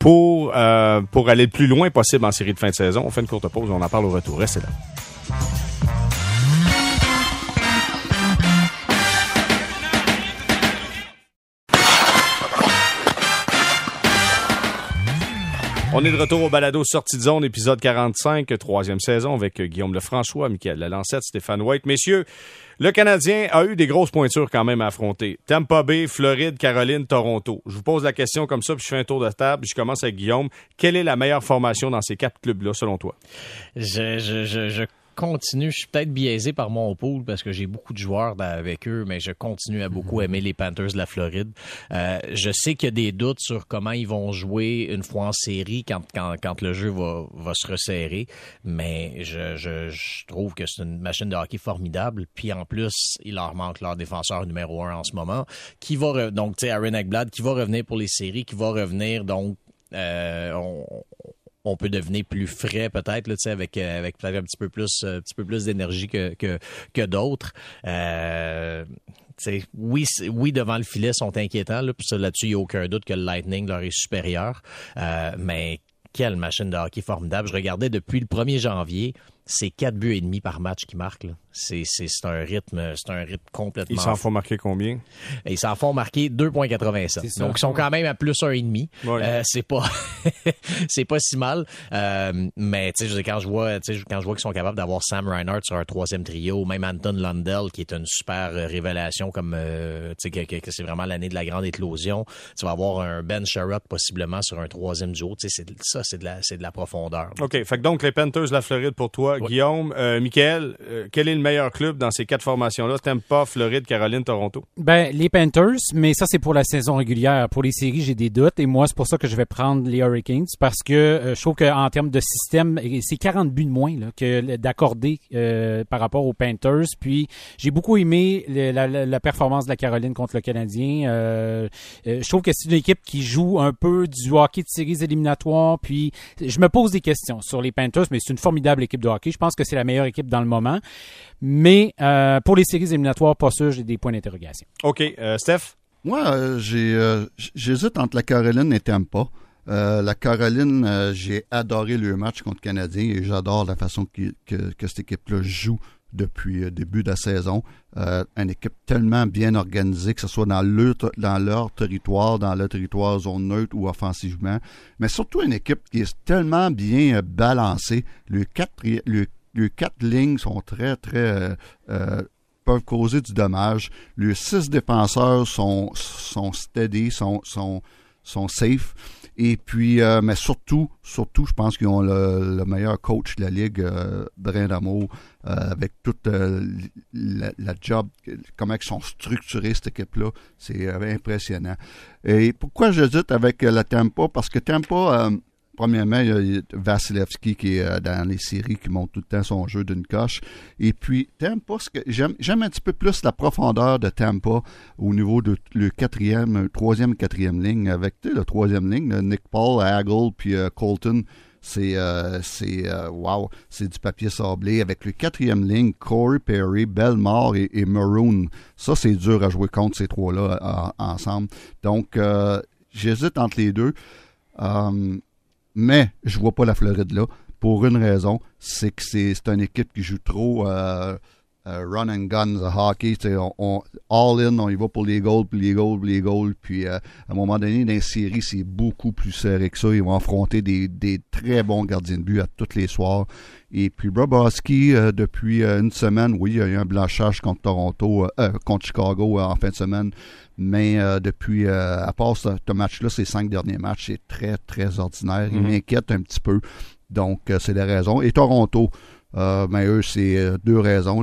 pour, euh, pour aller le plus loin possible en série de fin de saison? On fait une courte pause, on en parle au retour. Restez là. On est de retour au balado Sortie de zone, épisode 45, troisième saison, avec Guillaume Lefrançois, Michael Lalancette, Stéphane White. Messieurs, le Canadien a eu des grosses pointures quand même à affronter. Tampa Bay, Floride, Caroline, Toronto. Je vous pose la question comme ça, puis je fais un tour de table. Je commence avec Guillaume. Quelle est la meilleure formation dans ces quatre clubs-là, selon toi? Je, je, je continue, je suis peut-être biaisé par mon pool parce que j'ai beaucoup de joueurs avec eux, mais je continue à beaucoup mhm. aimer les Panthers de la Floride. Euh, je sais qu'il y a des doutes sur comment ils vont jouer une fois en série quand, quand, quand le jeu va, va se resserrer, mais je, je, je trouve que c'est une machine de hockey formidable. Puis en plus, il leur manque leur défenseur numéro un en ce moment, qui va donc tu sais Aaron Eckblad, qui va revenir pour les séries, qui va revenir donc euh, on, on peut devenir plus frais peut-être là, avec euh, avec peut-être un petit peu plus euh, un petit peu plus d'énergie que que, que d'autres. Euh, oui, oui, devant le filet, sont inquiétants. Là, puis là-dessus, il n'y a aucun doute que le Lightning leur est supérieur. Euh, mais quelle machine de hockey formidable. Je regardais depuis le 1er janvier, c'est quatre buts et demi par match qui marquent. C'est, un rythme, c'est un rythme complètement. Ils s'en font marquer combien? ils s'en font marquer 2,87. Donc, ils sont quand même à plus un et demi. Euh, c'est pas, c'est pas si mal. Euh, mais, tu sais, quand je vois, quand je vois qu'ils sont capables d'avoir Sam Reinhardt sur un troisième trio, même Anton Lundell, qui est une super euh, révélation comme, tu sais, que, c'est vraiment l'année de la grande éclosion. Tu vas avoir un Ben Sherrod possiblement sur un troisième duo. Tu sais, ça, c'est de la, c'est de la profondeur. OK. Fait que donc, les Panthers de la Floride pour toi, Guillaume, euh, Michael, euh, quel est le meilleur club dans ces quatre formations-là? Tampa, Floride, Caroline, Toronto? Ben, les Panthers, mais ça, c'est pour la saison régulière. Pour les séries, j'ai des doutes et moi, c'est pour ça que je vais prendre les Hurricanes parce que euh, je trouve qu'en termes de système, c'est 40 buts de moins là, que d'accorder par rapport aux Panthers. Puis, j'ai beaucoup aimé la, performance de la Caroline contre le Canadien. je trouve que c'est une équipe qui joue un peu du hockey de séries éliminatoires. Puis, je me pose des questions sur les Panthers, mais c'est une formidable équipe de hockey. Je pense que c'est la meilleure équipe dans le moment. Mais euh, pour les séries éliminatoires, pas sûr, j'ai des points d'interrogation. OK. Euh, Steph? Moi, euh, j'ai, j'hésite entre la Caroline et Tampa. la Caroline, j'ai adoré le match contre le Canadien et j'adore la façon que, que, cette équipe-là joue depuis le début de la saison. une équipe tellement bien organisée, que ce soit dans, dans leur territoire, dans le territoire zone neutre ou offensivement, mais surtout une équipe qui est tellement bien balancée. Le, quatre, le les quatre lignes sont très, très. Euh, euh, peuvent causer du dommage. Les six défenseurs sont, sont steady, sont, sont safe. Et puis, euh, mais surtout, surtout, je pense qu'ils ont le, meilleur coach de la Ligue, euh, d'Amour, avec toute la, job, comment ils sont structurés, cette équipe-là. C'est impressionnant. Et pourquoi j'hésite avec la Tampa? Parce que Tampa, Premièrement, il y a Vasilevski qui est euh, dans les séries qui montre tout le temps son jeu d'une coche. Et puis, Tampa, j'aime, un petit peu plus la profondeur de Tampa au niveau de le quatrième, troisième, quatrième ligne avec la troisième ligne, Nick Paul, Hagel, puis euh, Colton. c'est euh, c'est c'est du papier sablé avec le quatrième ligne, Corey Perry, Belmore et Maroon. Ça, c'est dur à jouer contre ces trois-là ensemble. Donc, j'hésite entre les deux. Mais je vois pas la Floride là. Pour une raison, c'est que c'est une équipe qui joue trop euh, run and gun, the hockey, on, all in, on y va pour les goals, puis les goals, puis les goals. Puis euh, à un moment donné, dans les séries, c'est beaucoup plus serré que ça. Ils vont affronter des, des très bons gardiens de but à tous les soirs. Et puis Bobrovski, euh, depuis une semaine, oui, il y a eu un blanchage contre Toronto, contre Chicago en fin de semaine. Mais depuis, à part ce, match-là, ces cinq derniers matchs, c'est très, très ordinaire. Il mm-hmm. m'inquiète un petit peu. Donc, c'est la raison. Et Toronto, euh, mais eux, c'est euh, deux raisons.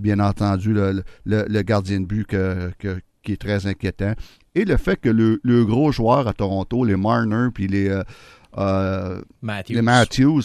Bien entendu, le, gardien de but qui est très inquiétant. Et le fait que le, gros joueur à Toronto, les Marner puis les, euh, les Matthews,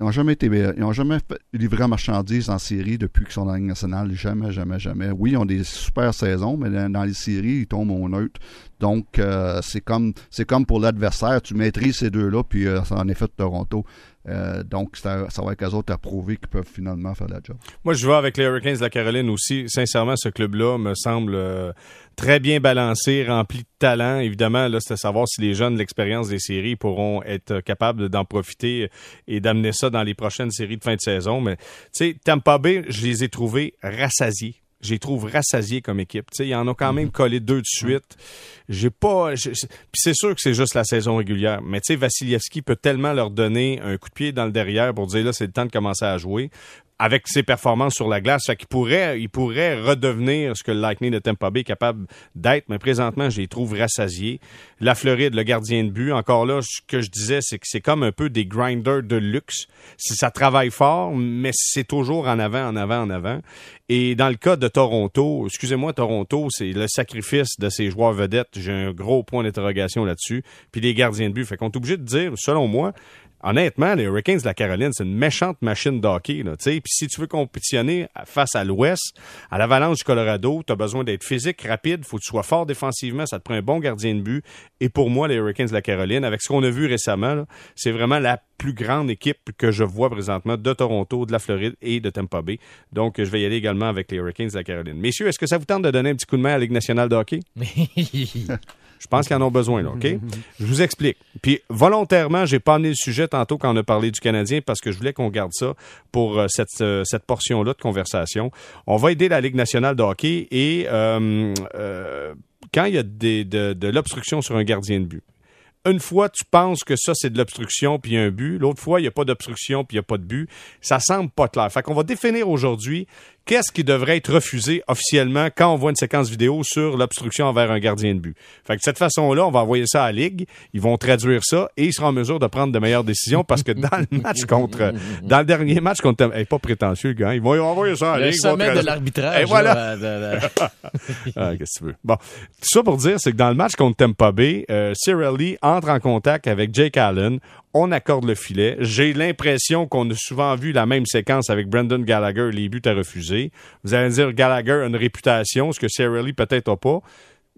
ils n'ont jamais été, ils ont jamais livré marchandises en série depuis qu'ils sont dans la Ligue nationale. Jamais, jamais, jamais. Oui, ils ont des super saisons, mais dans, les séries, ils tombent au neutre. Donc, c'est comme, c'est comme pour l'adversaire. Tu maîtrises ces deux-là, puis c'est en effet de Toronto. Euh, donc, ça, va être eux autres à prouver qu'ils peuvent finalement faire la job. Moi, je vais avec les Hurricanes de la Caroline aussi. Sincèrement, ce club-là me semble euh, très bien balancé, rempli de talent. Évidemment, là, c'est à savoir si les jeunes de l'expérience des séries pourront être capables d'en profiter et d'amener ça dans les prochaines séries de fin de saison. Mais, tu sais, Tampa Bay, je les ai trouvés rassasiés j'ai trouve rassasiés comme équipe. sais, ils en ont quand même mhm. collé deux de suite. J'ai pas. Puis c'est sûr que c'est juste la saison régulière. Mais tu sais, Vassilievski peut tellement leur donner un coup de pied dans le derrière pour dire là, c'est le temps de commencer à jouer avec ses performances sur la glace. Fait qu'il pourrait, il pourrait redevenir ce que le Lightning de Tampa Bay est capable d'être, mais présentement, je les trouve rassasiés. La Floride, le gardien de but, encore là, ce que je disais, c'est que c'est comme un peu des grinders de luxe. Si ça travaille fort, mais c'est toujours en avant, en avant, en avant. Et dans le cas de Toronto, excusez-moi, Toronto, c'est le sacrifice de ses joueurs vedettes. J'ai un gros point d'interrogation là-dessus. Puis les gardiens de but. Fait qu'on est obligé de dire, selon moi, honnêtement, les Hurricanes de la Caroline, c'est une méchante machine d'hockey. Puis si tu veux compétitionner face à l'Ouest, à l'Avalanche du Colorado, tu as besoin d'être physique, rapide, faut que tu sois fort défensivement, ça te prend un bon gardien de but. Et pour moi, les Hurricanes de la Caroline, avec ce qu'on a vu récemment, c'est vraiment la plus grande équipe que je vois présentement de Toronto, de la Floride et de Tampa Bay. Donc, je vais y aller également avec les Hurricanes de la Caroline. Messieurs, est-ce que ça vous tente de donner un petit coup de main à la Ligue nationale de hockey? Je pense qu'ils en ont besoin, là, OK? Je vous explique. Puis, volontairement, j'ai pas amené le sujet tantôt quand on a parlé du Canadien parce que je voulais qu'on garde ça pour euh, cette, euh, cette portion-là de conversation. On va aider la Ligue nationale de hockey et euh, quand il y a de l'obstruction sur un gardien de but, une fois, tu penses que ça, c'est de l'obstruction puis un but. L'autre fois, il n'y a pas d'obstruction puis il n'y a pas de but. Ça semble pas clair. Fait qu'on va définir aujourd'hui qu'est-ce qui devrait être refusé officiellement quand on voit une séquence vidéo sur l'obstruction envers un gardien de but? Fait que de cette façon-là, on va envoyer ça à la Ligue, ils vont traduire ça et ils seront en mesure de prendre de meilleures décisions parce que dans le match contre, dans le dernier match contre, hey, pas prétentieux, gars, ils vont envoyer ça à la Ligue. Le sommet de l'arbitrage. Et voilà. ah, qu'est-ce que tu veux? Bon, tout ça pour dire, c'est que dans le match contre Tampa Bay, euh, Lee entre en contact avec Jake Allen on accorde le filet. J'ai l'impression qu'on a souvent vu la même séquence avec Brendan Gallagher, les buts à refuser. Vous allez dire, Gallagher a une réputation, ce que Lee peut-être pas.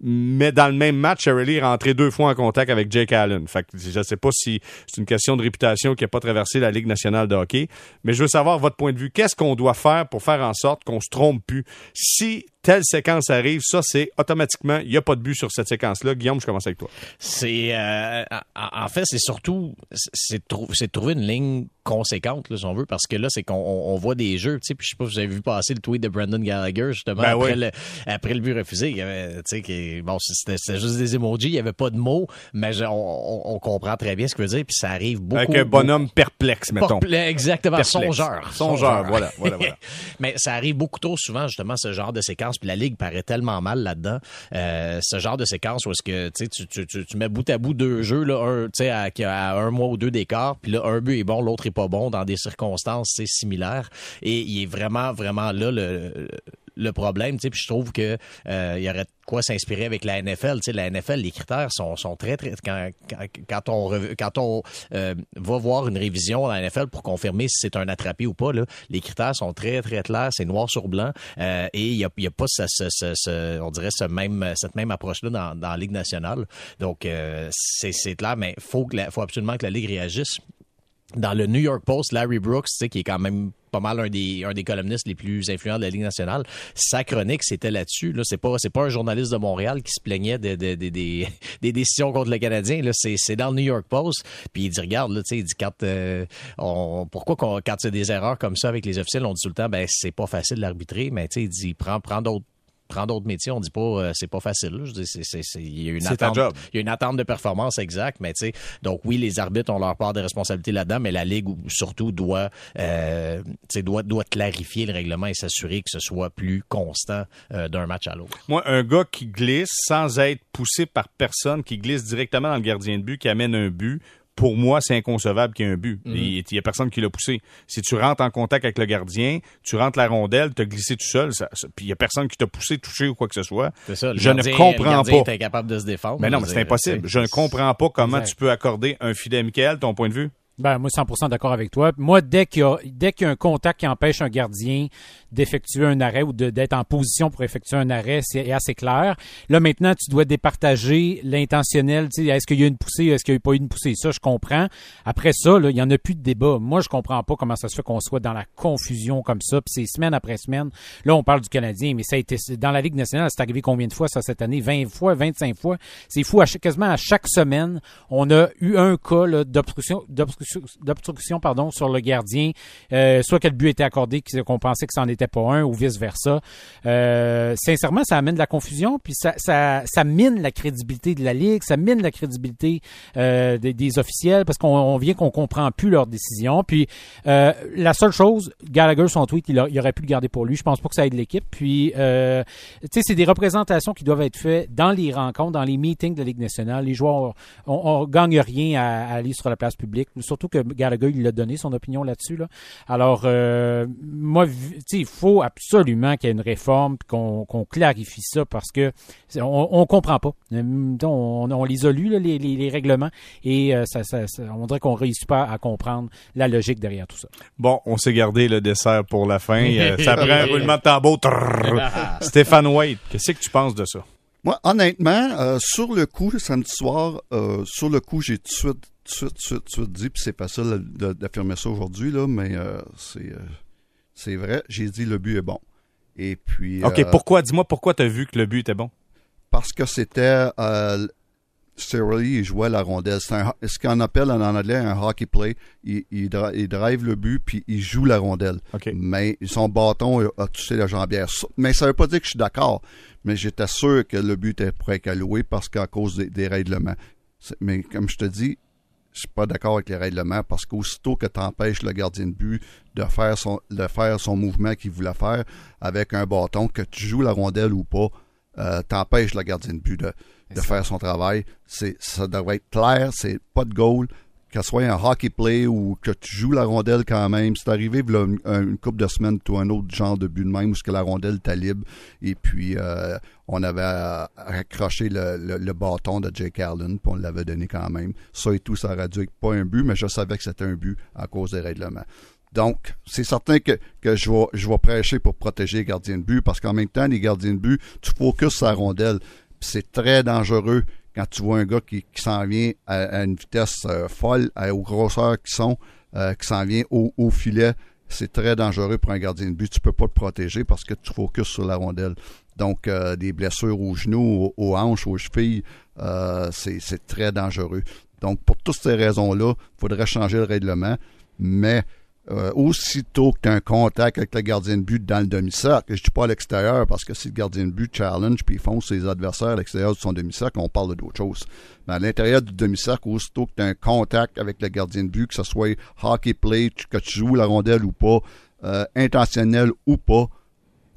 Mais dans le même match, Lee est rentré deux fois en contact avec Jake Allen. Fait que je ne sais pas si c'est une question de réputation qui n'a pas traversé la Ligue nationale de hockey. Mais je veux savoir votre point de vue. Qu'est-ce qu'on doit faire pour faire en sorte qu'on se trompe plus? Si telle séquence arrive, ça, c'est automatiquement, il n'y a pas de but sur cette séquence-là. Guillaume, je commence avec toi. C'est, euh, en fait, c'est surtout, c'est de trouver une ligne conséquente, là, si on veut, parce que là, c'est qu'on on voit des jeux, tu sais, puis je sais pas si vous avez vu passer le tweet de Brandon Gallagher, justement, ben après, le, après le but refusé. Il y avait, tu sais, qui, bon, c'était juste des emojis, il n'y avait pas de mots, mais on, comprend très bien ce qu'il veut dire, puis ça arrive beaucoup. Avec un bonhomme perplexe, mettons. exactement, songeur. Songeur, voilà, voilà, voilà. mais ça arrive beaucoup trop souvent, justement, ce genre de séquence puis la Ligue paraît tellement mal là-dedans. Euh, ce genre de séquence où est-ce que tu, mets bout à bout deux jeux, là, un, à, à un mois ou deux d'écart, puis là, un but est bon, l'autre est pas bon dans des circonstances similaires. Et il est vraiment, vraiment là le, le problème. Puis je trouve que euh, il y aurait quoi s'inspirer avec la NFL. sais, la NFL, les critères sont, sont très, très... Quand, quand, on, quand on euh, va voir une révision dans la NFL pour confirmer si c'est un attrapé ou pas, là, les critères sont très, très clairs. C'est noir sur blanc. Euh, et il n'y a, pas, on dirait, même, cette même approche-là dans, dans la Ligue nationale. Donc, c'est clair, mais il faut, faut absolument que la Ligue réagisse dans le New York Post, Larry Brooks, qui est quand même pas mal un des, un des columnistes les plus influents de la Ligue nationale, sa chronique, c'était là-dessus. Là, c'est pas, pas un journaliste de Montréal qui se plaignait des, des, des, décisions contre le Canadien. Là, c'est, dans le New York Post. Puis il dit, regarde, là, tu sais, il dit, quand, euh, pourquoi quand, quand c'est des erreurs comme ça avec les officiels, on dit tout le temps, ben, c'est pas facile d'arbitrer, mais tu sais, il dit, prends, prends d'autres prends d'autres métiers, on dit pas euh, c'est pas facile. Je dis c'est il y a une attente, il y a une attente de performance exacte, mais tu sais donc oui les arbitres ont leur part de responsabilité là-dedans, mais la ligue surtout doit euh, doit doit clarifier le règlement et s'assurer que ce soit plus constant euh, d'un match à l'autre. Moi un gars qui glisse sans être poussé par personne, qui glisse directement dans le gardien de but, qui amène un but, pour moi, c'est inconcevable qu'il y ait un but. Mhm. Il n'y a personne qui l'a poussé. Si tu rentres en contact avec le gardien, tu rentres la rondelle, tu as glissé tout seul, puis il n'y a personne qui t'a poussé, touché ou quoi que ce soit. Ça, je ne comprends le pas. capable de se défendre. Mais non, mais c'est impossible. Je ne comprends pas comment tu peux accorder un filet Michael, ton point de vue. Ben, moi, 100% d'accord avec toi. Moi, dès qu'il y, a, dès qu'il y a un contact qui empêche un gardien d'effectuer un arrêt ou d'être en position pour effectuer un arrêt, c'est assez clair. Là, maintenant, tu dois départager l'intentionnel. Est-ce qu'il y a une poussée, est-ce qu'il n'y a pas eu une poussée? Ça, je comprends. Après ça, là, il n'y en a plus de débat. Moi, je comprends pas comment ça se fait qu'on soit dans la confusion comme ça. Puis c'est semaine après semaine. Là, on parle du Canadien, mais ça a été dans la Ligue nationale, c'est arrivé combien de fois ça cette année? 20 fois, 25 fois? C'est fou. À quasiment à chaque semaine, on a eu un cas d'obstruction, d'obstruction, pardon, sur le gardien. Euh, soit que le but était accordé, qu'on pensait que c'en était pas un ou vice-versa. Euh, sincèrement, ça amène de la confusion, puis ça, ça, mine la crédibilité de la Ligue, ça mine la crédibilité euh, des, officiels, parce qu'on vient qu'on comprend plus leurs décisions. Puis la seule chose, Gallagher, son tweet, il, aurait pu le garder pour lui. Je pense pas que ça aide l'équipe. Puis, tu sais, c'est des représentations qui doivent être faites dans les rencontres, dans les meetings de la Ligue nationale. Les joueurs, on, gagne rien à, aller sur la place publique, surtout que Gallagher, il a donné son opinion là-dessus. Là. Alors, moi, tu sais, faut absolument qu'il y ait une réforme, qu'on clarifie ça parce que on, ne comprend pas. On, les a lus, les, règlements, et euh, ça, on dirait qu'on réussit pas à comprendre la logique derrière tout ça. Bon, on s'est gardé le dessert pour la fin. Euh, ça prend un roulement de tambour. Stéphane White, qu'est-ce que tu penses de ça? Moi, honnêtement, euh, sur le coup, samedi soir, sur le coup, j'ai tout de suite, suite, de suite dit, puis c'est facile d'affirmer ça aujourd'hui, là, mais c'est c'est vrai, j'ai dit le but est bon. Et puis. OK, euh, pourquoi? Dis-moi pourquoi tu as vu que le but était bon Parce que c'était. Euh, il jouait la rondelle. C'est ce qu'on appelle en anglais un hockey play. Il, il, drive le but puis il joue la rondelle. Mais son bâton a, touché la jambière. Mais ça veut pas dire que je suis d'accord. Mais j'étais sûr que le but était prêt à louer parce qu'à cause des, des règlements. Mais comme je te dis, je suis pas d'accord avec les règlements parce qu'aussitôt que tu empêches le gardien de but de faire son, de faire son mouvement qu'il voulait faire avec un bâton, que tu joues la rondelle ou pas, euh, t'empêches le gardien de but de, de faire son travail. C'est, ça devrait être clair, c'est pas de goal que ce soit un hockey play ou que tu joues la rondelle quand même. C'est arrivé une, couple de semaines, tu un autre genre de but de même où que la rondelle était libre et puis euh, on avait accroché le, bâton de Jake Allen puis on l'avait donné quand même. Ça et tout, ça aurait dû être pas un but, mais je savais que c'était un but à cause des règlements. Donc, c'est certain que, je, vais, je vais prêcher pour protéger les gardiens de but parce qu'en même temps, les gardiens de but, tu focuses la rondelle. C'est très dangereux quand tu vois un gars qui, s'en vient à, une vitesse euh, folle, aux grosseurs qui sont, euh, qui s'en vient au, filet, c'est très dangereux pour un gardien de but. Tu peux pas te protéger parce que tu focuses sur la rondelle. Donc, euh, des blessures aux genoux, aux, hanches, aux chevilles, c'est très dangereux. Donc, pour toutes ces raisons-là, il faudrait changer le règlement. Mais euh, aussitôt que tu as un contact avec le gardien de but dans le demi-cercle, je ne dis pas à l'extérieur parce que si le gardien de but challenge puis il fonce ses adversaires à l'extérieur de son demi-cercle, on parle d'autre chose. Mais à l'intérieur du demi-cercle, aussitôt que tu as un contact avec le gardien de but, que ce soit hockey play, que tu joues la rondelle ou pas, euh, intentionnel ou pas,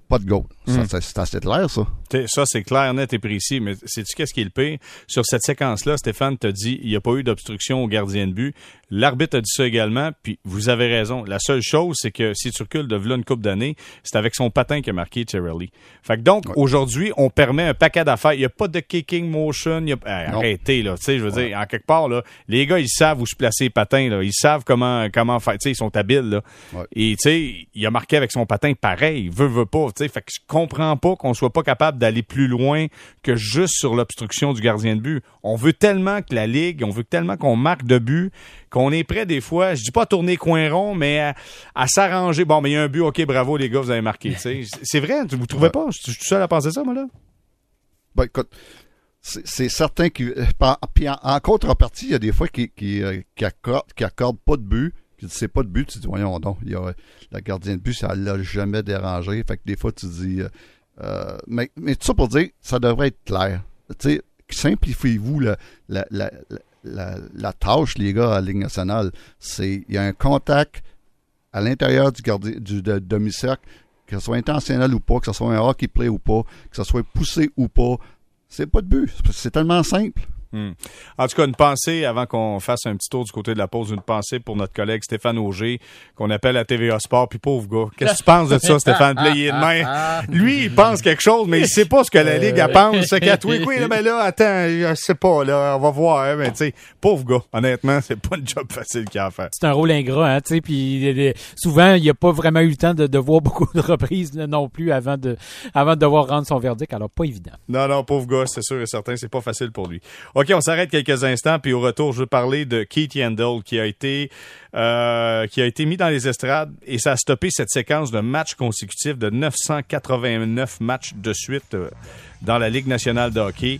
pas de goal. Hmm. C'est assez clair, ça. Ça, c'est clair, net et précis. Mais sais-tu qu'est-ce qui est le pire? Sur cette séquence-là, Stéphane t'a dit il n'y a pas eu d'obstruction au gardien de but. L'arbitre a dit ça également, puis vous avez raison. La seule chose, c'est que si tu recules de là une coupe d'années, c'est avec son patin qui a marqué Cherrelli. Fait que donc, aujourd'hui, on permet un paquet d'affaires. Il n'y a pas de kicking motion. Y a... arrêtez, là. Tu sais, je veux dire, en quelque part, là, les gars, ils savent où se placer les patins, là. Ils savent comment, comment faire. Tu sais, ils sont habiles, là. Et, tu sais, il a marqué avec son patin pareil. Veut, veut pas. Tu Fait que je comprends pas qu'on soit pas capable d'aller plus loin que juste sur l'obstruction du gardien de but. On veut tellement que la Ligue, on veut tellement qu'on marque de but, qu'on est prêt des fois, je dis pas à tourner coin rond, mais à, s'arranger. Bon, mais il y a un but, ok, bravo les gars, vous avez marqué. c'est vrai, vous trouvez pas? Je suis tout seul à penser ça, moi là? Ben, écoute, c'est certain que. Puis en, contrepartie, il y a des fois qui, qui, euh, qui, accordent, pas de but. Puis c'est pas de but, tu dis, voyons donc, il y a, la gardienne de but, ça l'a jamais dérangé. Fait que des fois, tu dis. Euh, euh, mais, mais tout ça pour dire, ça devrait être clair. Tu sais, simplifiez-vous la, la, la, la, tâche, les gars, à la Ligue nationale. C'est il y a un contact à l'intérieur du, gardien, du demi-cercle, que ce soit intentionnel ou pas, que ce soit un hockey play ou pas, que ce soit poussé ou pas. C'est pas de but. C'est tellement simple. Hmm. En tout cas, une pensée, avant qu'on fasse un petit tour du côté de la pause, une pensée pour notre collègue Stéphane Auger, qu'on appelle à TVA Sport. Puis pauvre gars, qu'est-ce que tu penses de ça, Stéphane? Lui, il pense quelque chose, mais il sait pas ce que la Ligue pense. C'est qu'à oui, mais là, attends, je sais pas, là, on va voir. Hein, mais tu sais, pauvre gars, honnêtement, c'est pas un job facile qu'il a à faire. C'est un rôle ingrat, hein, tu sais, puis souvent, il a pas vraiment eu le temps de, de voir beaucoup de reprises non plus avant de, avant de devoir rendre son verdict. Alors, pas évident. Non, non, pauvre gars, c'est sûr et certain, c'est pas facile pour lui. OK, on s'arrête quelques instants, puis au retour, je veux parler de Keith Yandel qui a été euh, qui a été mis dans les estrades et ça a stoppé cette séquence de matchs consécutifs de 989 matchs de suite euh, dans la Ligue nationale de hockey.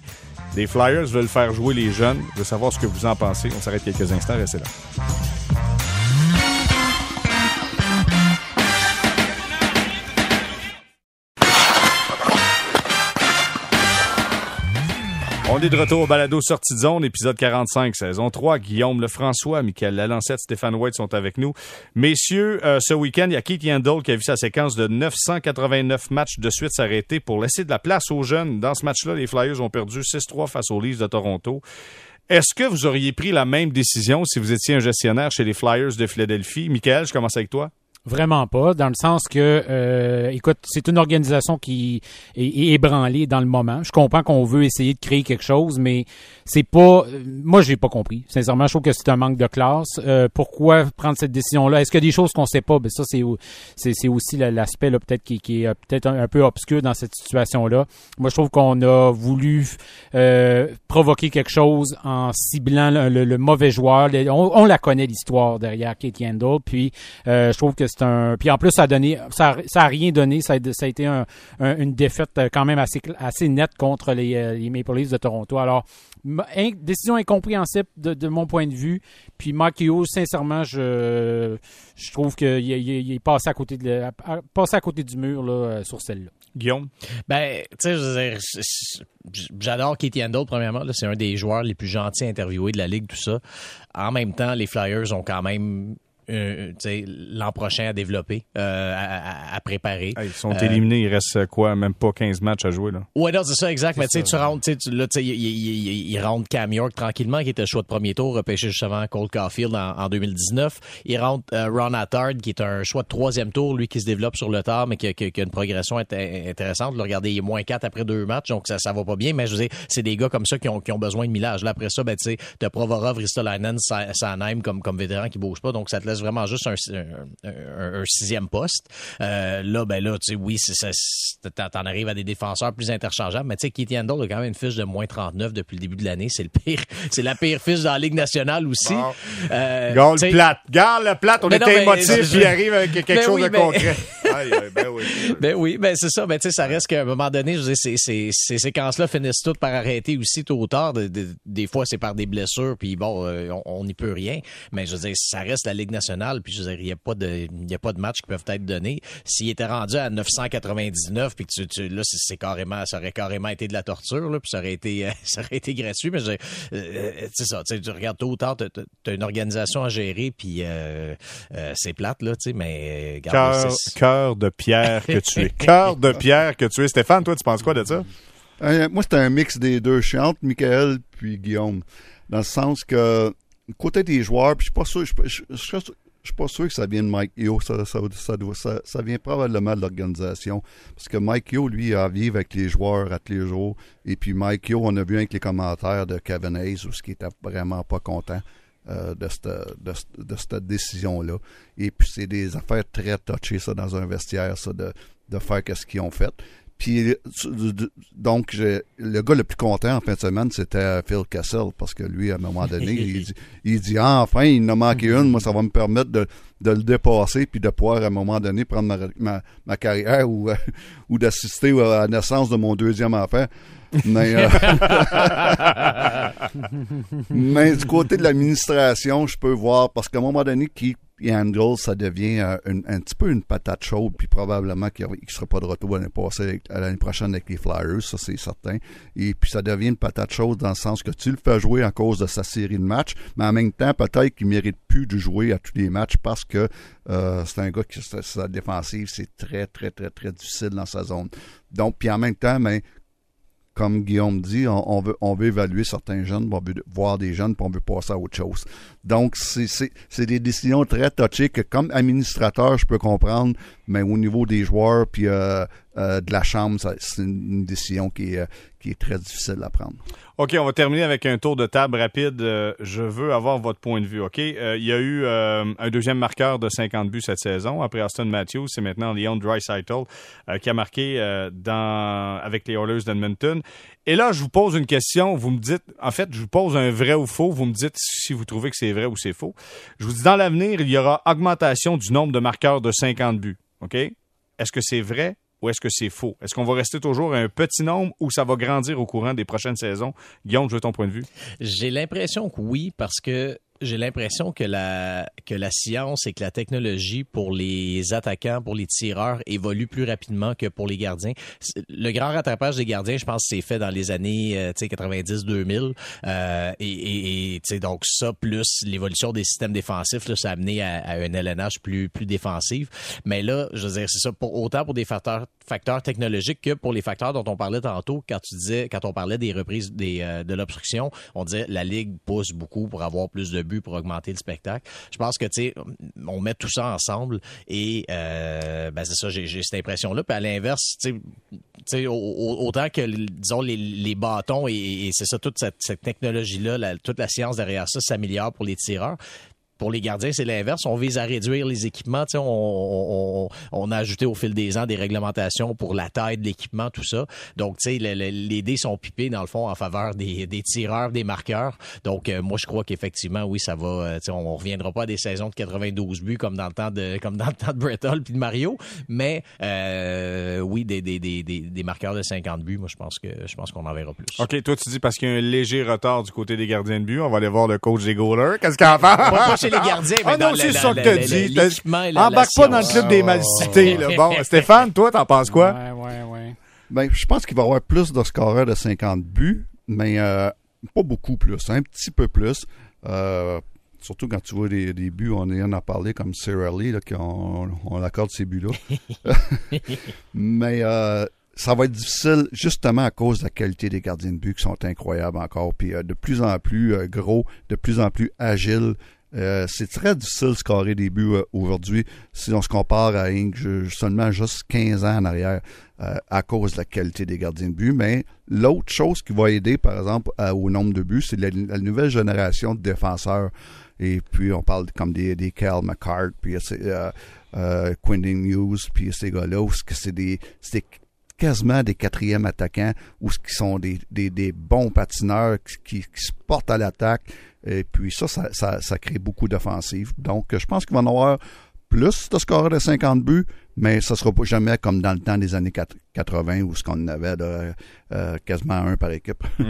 Les Flyers veulent faire jouer les jeunes. Je veux savoir ce que vous en pensez. On s'arrête quelques instants. Restez là. Est de retour au balado Sortie de zone, épisode 45, saison 3. Guillaume Lefrançois, Michael Lalancette, Stéphane White sont avec nous. Messieurs, euh, ce week-end, il y a Keith Yandel qui a vu sa séquence de 989 matchs de suite s'arrêter pour laisser de la place aux jeunes. Dans ce match-là, les Flyers ont perdu 6-3 face aux Leafs de Toronto. Est-ce que vous auriez pris la même décision si vous étiez un gestionnaire chez les Flyers de Philadelphie? Michael, je commence avec toi. Vraiment pas, dans le sens que, euh, écoute, c'est une organisation qui est, ébranlée dans le moment. Je comprends qu'on veut essayer de créer quelque chose, mais c'est pas. Moi, j'ai pas compris. Sincèrement, je trouve que c'est un manque de classe. Euh, pourquoi prendre cette décision-là? Est-ce qu'il y a des choses qu'on sait pas? Ben ça, c'est c'est aussi l'aspect là peut-être qui, est euh, peut-être un, peu obscur dans cette situation-là. Moi, je trouve qu'on a voulu euh, provoquer quelque chose en ciblant le, mauvais joueur. On, la connaît l'histoire derrière Kate Yandel, puis je trouve que c'est un. Puis en plus, ça a donné, ça, ça a rien donné. Ça a, ça a été un, une défaite euh, quand même assez, assez nette contre les, euh, les Maple Leafs de Toronto. Alors, décision incompréhensible de, de, mon point de vue. Puis Makio, sincèrement, je, je trouve qu'il il, est passé à côté de passé à côté du mur là, euh, sur celle-là. Guillaume? Ben, tu sais, j'adore Katie Handel, premièrement. C'est un des joueurs les plus gentils interviewés de la Ligue, tout ça. En même temps, les Flyers ont quand même l'an prochain à développer, euh, à, préparer. ils sont éliminés, il reste quoi, même pas 15 matchs à jouer. Là. Ouais, non, c'est ça, exact. Mais tu sais, tu rentres, tu là, tu sais, il, rentre Cam York tranquillement, qui était le choix de premier tour, repêché juste avant Cole Caulfield en, 2019. Il rentre euh, Ron Attard, qui est un choix de troisième tour, lui qui se développe sur le tard, mais qui, a une progression intéressante. Le regarder, il est moins 4 après deux matchs, donc ça, ça va pas bien. Mais je veux dire, c'est des gars comme ça qui ont, qui ont besoin de millage. Là, après ça, ben, tu sais, t'as Provorov, Ristolainen, Sanheim comme, comme vétéran qui bouge pas, donc ça te vraiment juste un, un, sixième poste. Euh, là, ben là, tu sais, oui, t'en arrives à des défenseurs plus interchangeables, mais tu sais, Keith Yandel a quand même une fiche de moins 39 depuis le début de l'année. C'est le pire. C'est la pire fiche dans la Ligue nationale aussi. Euh, Garde le plate. Garde le plate. On était émotifs, puis il arrive avec quelque ben chose de concret. ben oui. Ben oui, ben c'est ça. Ben tu sais, ça reste qu'à un moment donné, je veux dire, ces, séquences-là finissent toutes par arrêter aussi tôt ou tard. des fois, c'est par des blessures, puis bon, euh, on n'y peut rien. Mais je veux dire, ça reste la Ligue nationale, puis je veux dire, il n'y a pas de, il a pas de matchs qui peuvent être donnés. S'il était rendu à 999, puis que tu, tu là, c'est carrément, ça aurait carrément été de la torture, là, puis ça aurait été, ça aurait été gratuit. Mais euh, euh, c'est ça, tu regardes tôt ou tard, tu as une organisation à gérer, puis euh, c'est plate là, tu sais, mais cœur de pierre que tu es, cœur de pierre que tu es. Stéphane, toi, tu penses quoi de ça? moi, c'est un mix des deux. Je suis entre Michael puis Guillaume. Dans le sens que, côté des joueurs, puis je suis pas sûr, je, je, je suis pas sûr que ça vient de Mike Yo. Ça, ça, ça, ça, vient probablement de l'organisation. Parce que Mike Yo, lui, a vécu avec les joueurs à tous les jours. Et puis Mike Yo, on a vu avec les commentaires de Kevin Hayes, où ce qui était vraiment pas content euh, de cette, de, cette décision-là. Et puis c'est des affaires très touchées, ça, dans un vestiaire, ça, de, de faire ce qu'ils ont fait. Puis, donc, le gars le plus content en fin de semaine, c'était Phil Kessel, parce que lui, à un moment donné, il, dit, il dit ah, enfin, il en a manqué une, moi, ça va me permettre de, le dépasser, puis de pouvoir, à un moment donné, prendre ma, carrière ou, ou d'assister à la naissance de mon deuxième enfant. Mais, euh, mais du côté de l'administration, je peux voir, parce qu'à un moment donné, qui handle, ça devient euh, un petit peu une patate chaude, puis probablement qu'il ne sera pas de retour l'année prochaine avec les Flyers, ça c'est certain. Et puis ça devient une patate chaude dans le sens que tu le fais jouer à cause de sa série de matchs, mais en même temps, peut-être qu'il ne mérite plus de jouer à tous les matchs parce que euh, c'est un gars qui, sa défensive, c'est très, très, très, très difficile dans sa zone. Donc, puis en même temps, mais comme Guillaume dit, on, veut, évaluer certains jeunes, on veut voir des jeunes, puis on veut passer à autre chose. Donc, c'est des décisions très touchées que, comme administrateur, je peux comprendre, mais au niveau des joueurs, puis euh, euh, de la chambre, c'est une décision qui est, euh, qui est très difficile à prendre. OK, on va terminer avec un tour de table rapide. Euh, je veux avoir votre point de vue. OK, il y a eu un deuxième marqueur de 50 buts cette saison. Après Austin Matthews, c'est maintenant Leon Draisaitl qui a marqué dans, avec les Oilers d'Edmonton. Et là, je vous pose une question. Vous me dites, en fait, je vous pose un vrai ou faux. Vous me dites si vous trouvez que c'est vrai ou c'est faux. Je vous dis, dans l'avenir, il y aura augmentation du nombre de marqueurs de 50 buts. OK? Est-ce que c'est vrai ou est-ce que c'est faux? Est-ce qu'on va rester toujours à un petit nombre ou ça va grandir au courant des prochaines saisons? Guillaume, je veux ton point de vue. J'ai l'impression que oui, parce que j'ai l'impression que la, que la science et que la technologie pour les attaquants, pour les tireurs, évolue plus rapidement que pour les gardiens. Le grand rattrapage des gardiens, je pense, c'est fait dans les années 90-2000. Euh, euh, et, et, donc ça, plus l'évolution des systèmes défensifs, là, ça a amené à, à, un LNH plus, plus défensif. Mais là, je veux dire, c'est ça, pour, autant pour des facteurs, facteurs technologiques que pour les facteurs dont on parlait tantôt, quand tu disais, quand on parlait des reprises des, euh, de l'obstruction, on disait la Ligue pousse beaucoup pour avoir plus de buts pour augmenter le spectacle. Je pense que, tu sais, on met tout ça ensemble et, euh, ben c'est ça, j'ai cette impression-là. Puis à l'inverse, tu sais, autant que, disons, les, bâtons et, c'est ça, toute cette, technologie-là, toute la science derrière ça s'améliore pour les tireurs. Pour les gardiens, c'est l'inverse. On vise à réduire les équipements. On, on, a ajouté au fil des ans des réglementations pour la taille de l'équipement, tout ça. Donc, tu sais, les dés sont pipés, dans le fond, en faveur des, tireurs, des marqueurs. Donc, euh, moi, je crois qu'effectivement, oui, ça va. Euh, on, on reviendra pas à des saisons de 92 buts comme dans le temps de comme dans le temps de Brett Hall puis de Mario. Mais euh, oui, des, des, des, des, marqueurs de 50 buts, moi, je pense que je pense qu'on en verra plus. OK, toi, tu dis parce qu'il y a un léger retard du côté des gardiens de but. On va aller voir le coach des goalers. Qu'est-ce qu'il en fait? Les gardiens, mais ah non, c'est ça que t'as dit. Embarque pas dans le club des mal cités. Bon, Stéphane, toi, t'en penses quoi? Ouais, ouais, ouais. Ben, je pense qu'il va y avoir plus de scoreurs de 50 buts, mais euh, pas beaucoup plus, un petit peu plus. Euh, surtout quand tu vois des, des buts, on en a parlé comme Sarah Lee, là, qu'on on accorde ces buts-là. mais euh, ça va être difficile justement à cause de la qualité des gardiens de but qui sont incroyables encore. Puis de plus en plus gros, de plus en plus agiles. Euh, c'est très difficile de scorer des buts euh, aujourd'hui si on se compare à Inc. seulement juste 15 ans en arrière euh, à cause de la qualité des gardiens de but. Mais l'autre chose qui va aider, par exemple, au nombre de buts, c'est la, nouvelle génération de défenseurs. Et puis on parle comme des, Cal McCart, puis Quentin News, puis ces gars-là, c'est des, quasiment des quatrièmes attaquants ou qui sont des, bons patineurs qui, qui se portent à l'attaque et puis ça, ça, ça, crée beaucoup d'offensives. Donc, je pense qu'il va en avoir plus de score de 50 buts, mais ça ne sera pas jamais comme dans le temps des années 80 où ce qu'on avait de, euh, quasiment un par équipe.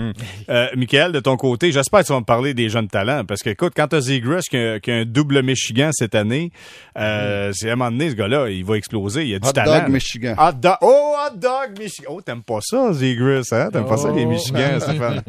Euh, Michael, de ton côté, j'espère que tu vas me parler des jeunes talents parce que écoute, quand tu as Zegras qui, qui, a un double Michigan cette année, euh, hmm. c'est à un moment donné, ce gars-là, il va exploser. Il a du hot talent. Dog Michigan. Hot dog. Oh, hot dog Michigan. Oh, t'aimes pas ça, Zegras, hein? T'aimes pas ça, les oh. Michigans, Stéphane?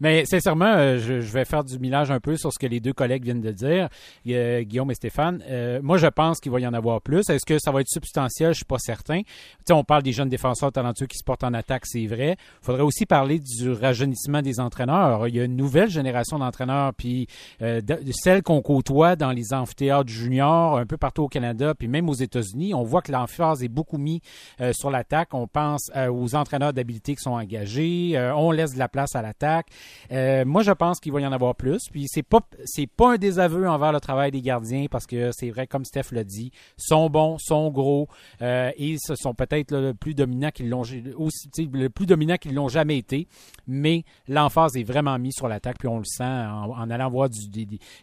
Mais sincèrement, euh, je, je, vais faire du millage un peu sur ce que les deux collègues viennent de dire, Guillaume et Stéphane. Euh, moi, je pense qu'il va y en avoir plus. Est-ce que ça va être substantiel? Je suis pas certain. sais, on parle des jeunes défenseurs talentueux qui se portent en attaque, c'est vrai. Il faudrait aussi parler du rajeunissement des entraîneurs. Il y a une nouvelle génération d'entraîneurs, puis euh, de, celles qu'on côtoie dans les amphithéâtres juniors, un peu partout au Canada, puis même aux États-Unis. On voit que l'emphase est beaucoup mis sur l'attaque. On pense aux entraîneurs d'habilité qui sont engagés. on laisse de la place à l'attaque. Euh, moi, je pense qu'il va y en avoir plus. Puis c'est pas c'est pas un désaveu envers le travail des gardiens parce que c'est vrai, comme Steph l'a dit, sont bons, sont gros euh, et ce sont peut-être le plus dominants qu'ils l'ont aussi le plus dominant qu'ils l'ont jamais été. Mais l'emphase est vraiment mise sur l'attaque puis on le sent en, allant voir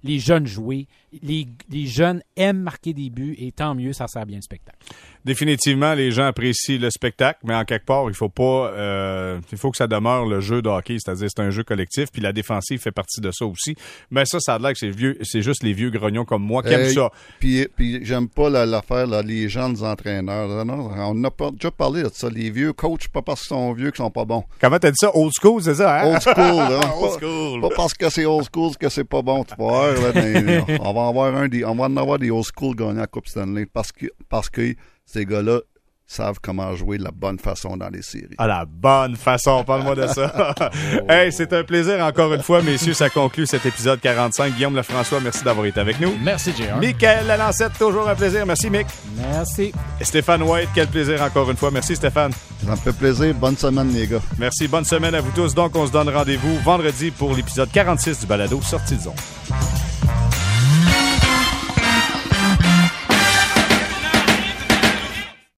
les jeunes jouer. Les, les jeunes aiment marquer des buts et tant mieux, ça sert bien le spectacle définitivement, les gens apprécient le spectacle, mais en quelque part, il faut pas, euh, il faut que ça demeure le jeu de hockey, c'est-à-dire c'est un jeu collectif, puis la défensive fait partie de ça aussi. Mais ça, ça a l'air que c'est vieux, c'est juste les vieux grognons comme moi qui aiment ça. Puis, puis j'aime pas l'affaire là, les jeunes entraîneurs. on a pas, déjà parlé de ça, les vieux coachs, pas parce qu'ils sont vieux qu'ils sont pas bons. Comment t'as dit ça, old school, c'est ça hein? Old school, hein? old school. Pas, parce que c'est old school que c'est pas bon, tu vois. on va avoir un des, on va en avoir des old school gagnants à Coupe Stanley parce que parce que ces gars-là savent comment jouer de la bonne façon dans les séries. À la bonne façon, parle-moi de ça. hey, c'est un plaisir encore une fois, messieurs, ça conclut cet épisode 45. Guillaume Lefrançois, merci d'avoir été avec nous. Merci, J.R. Michael Lalancette, toujours un plaisir. Merci, Mick. Merci. Et Stéphane White, quel plaisir encore une fois. Merci, Stéphane. Ça me fait plaisir. Bonne semaine, les gars. Merci, bonne semaine à vous tous. Donc, on se donne rendez-vous vendredi pour l'épisode 46 du balado Sortie de zone.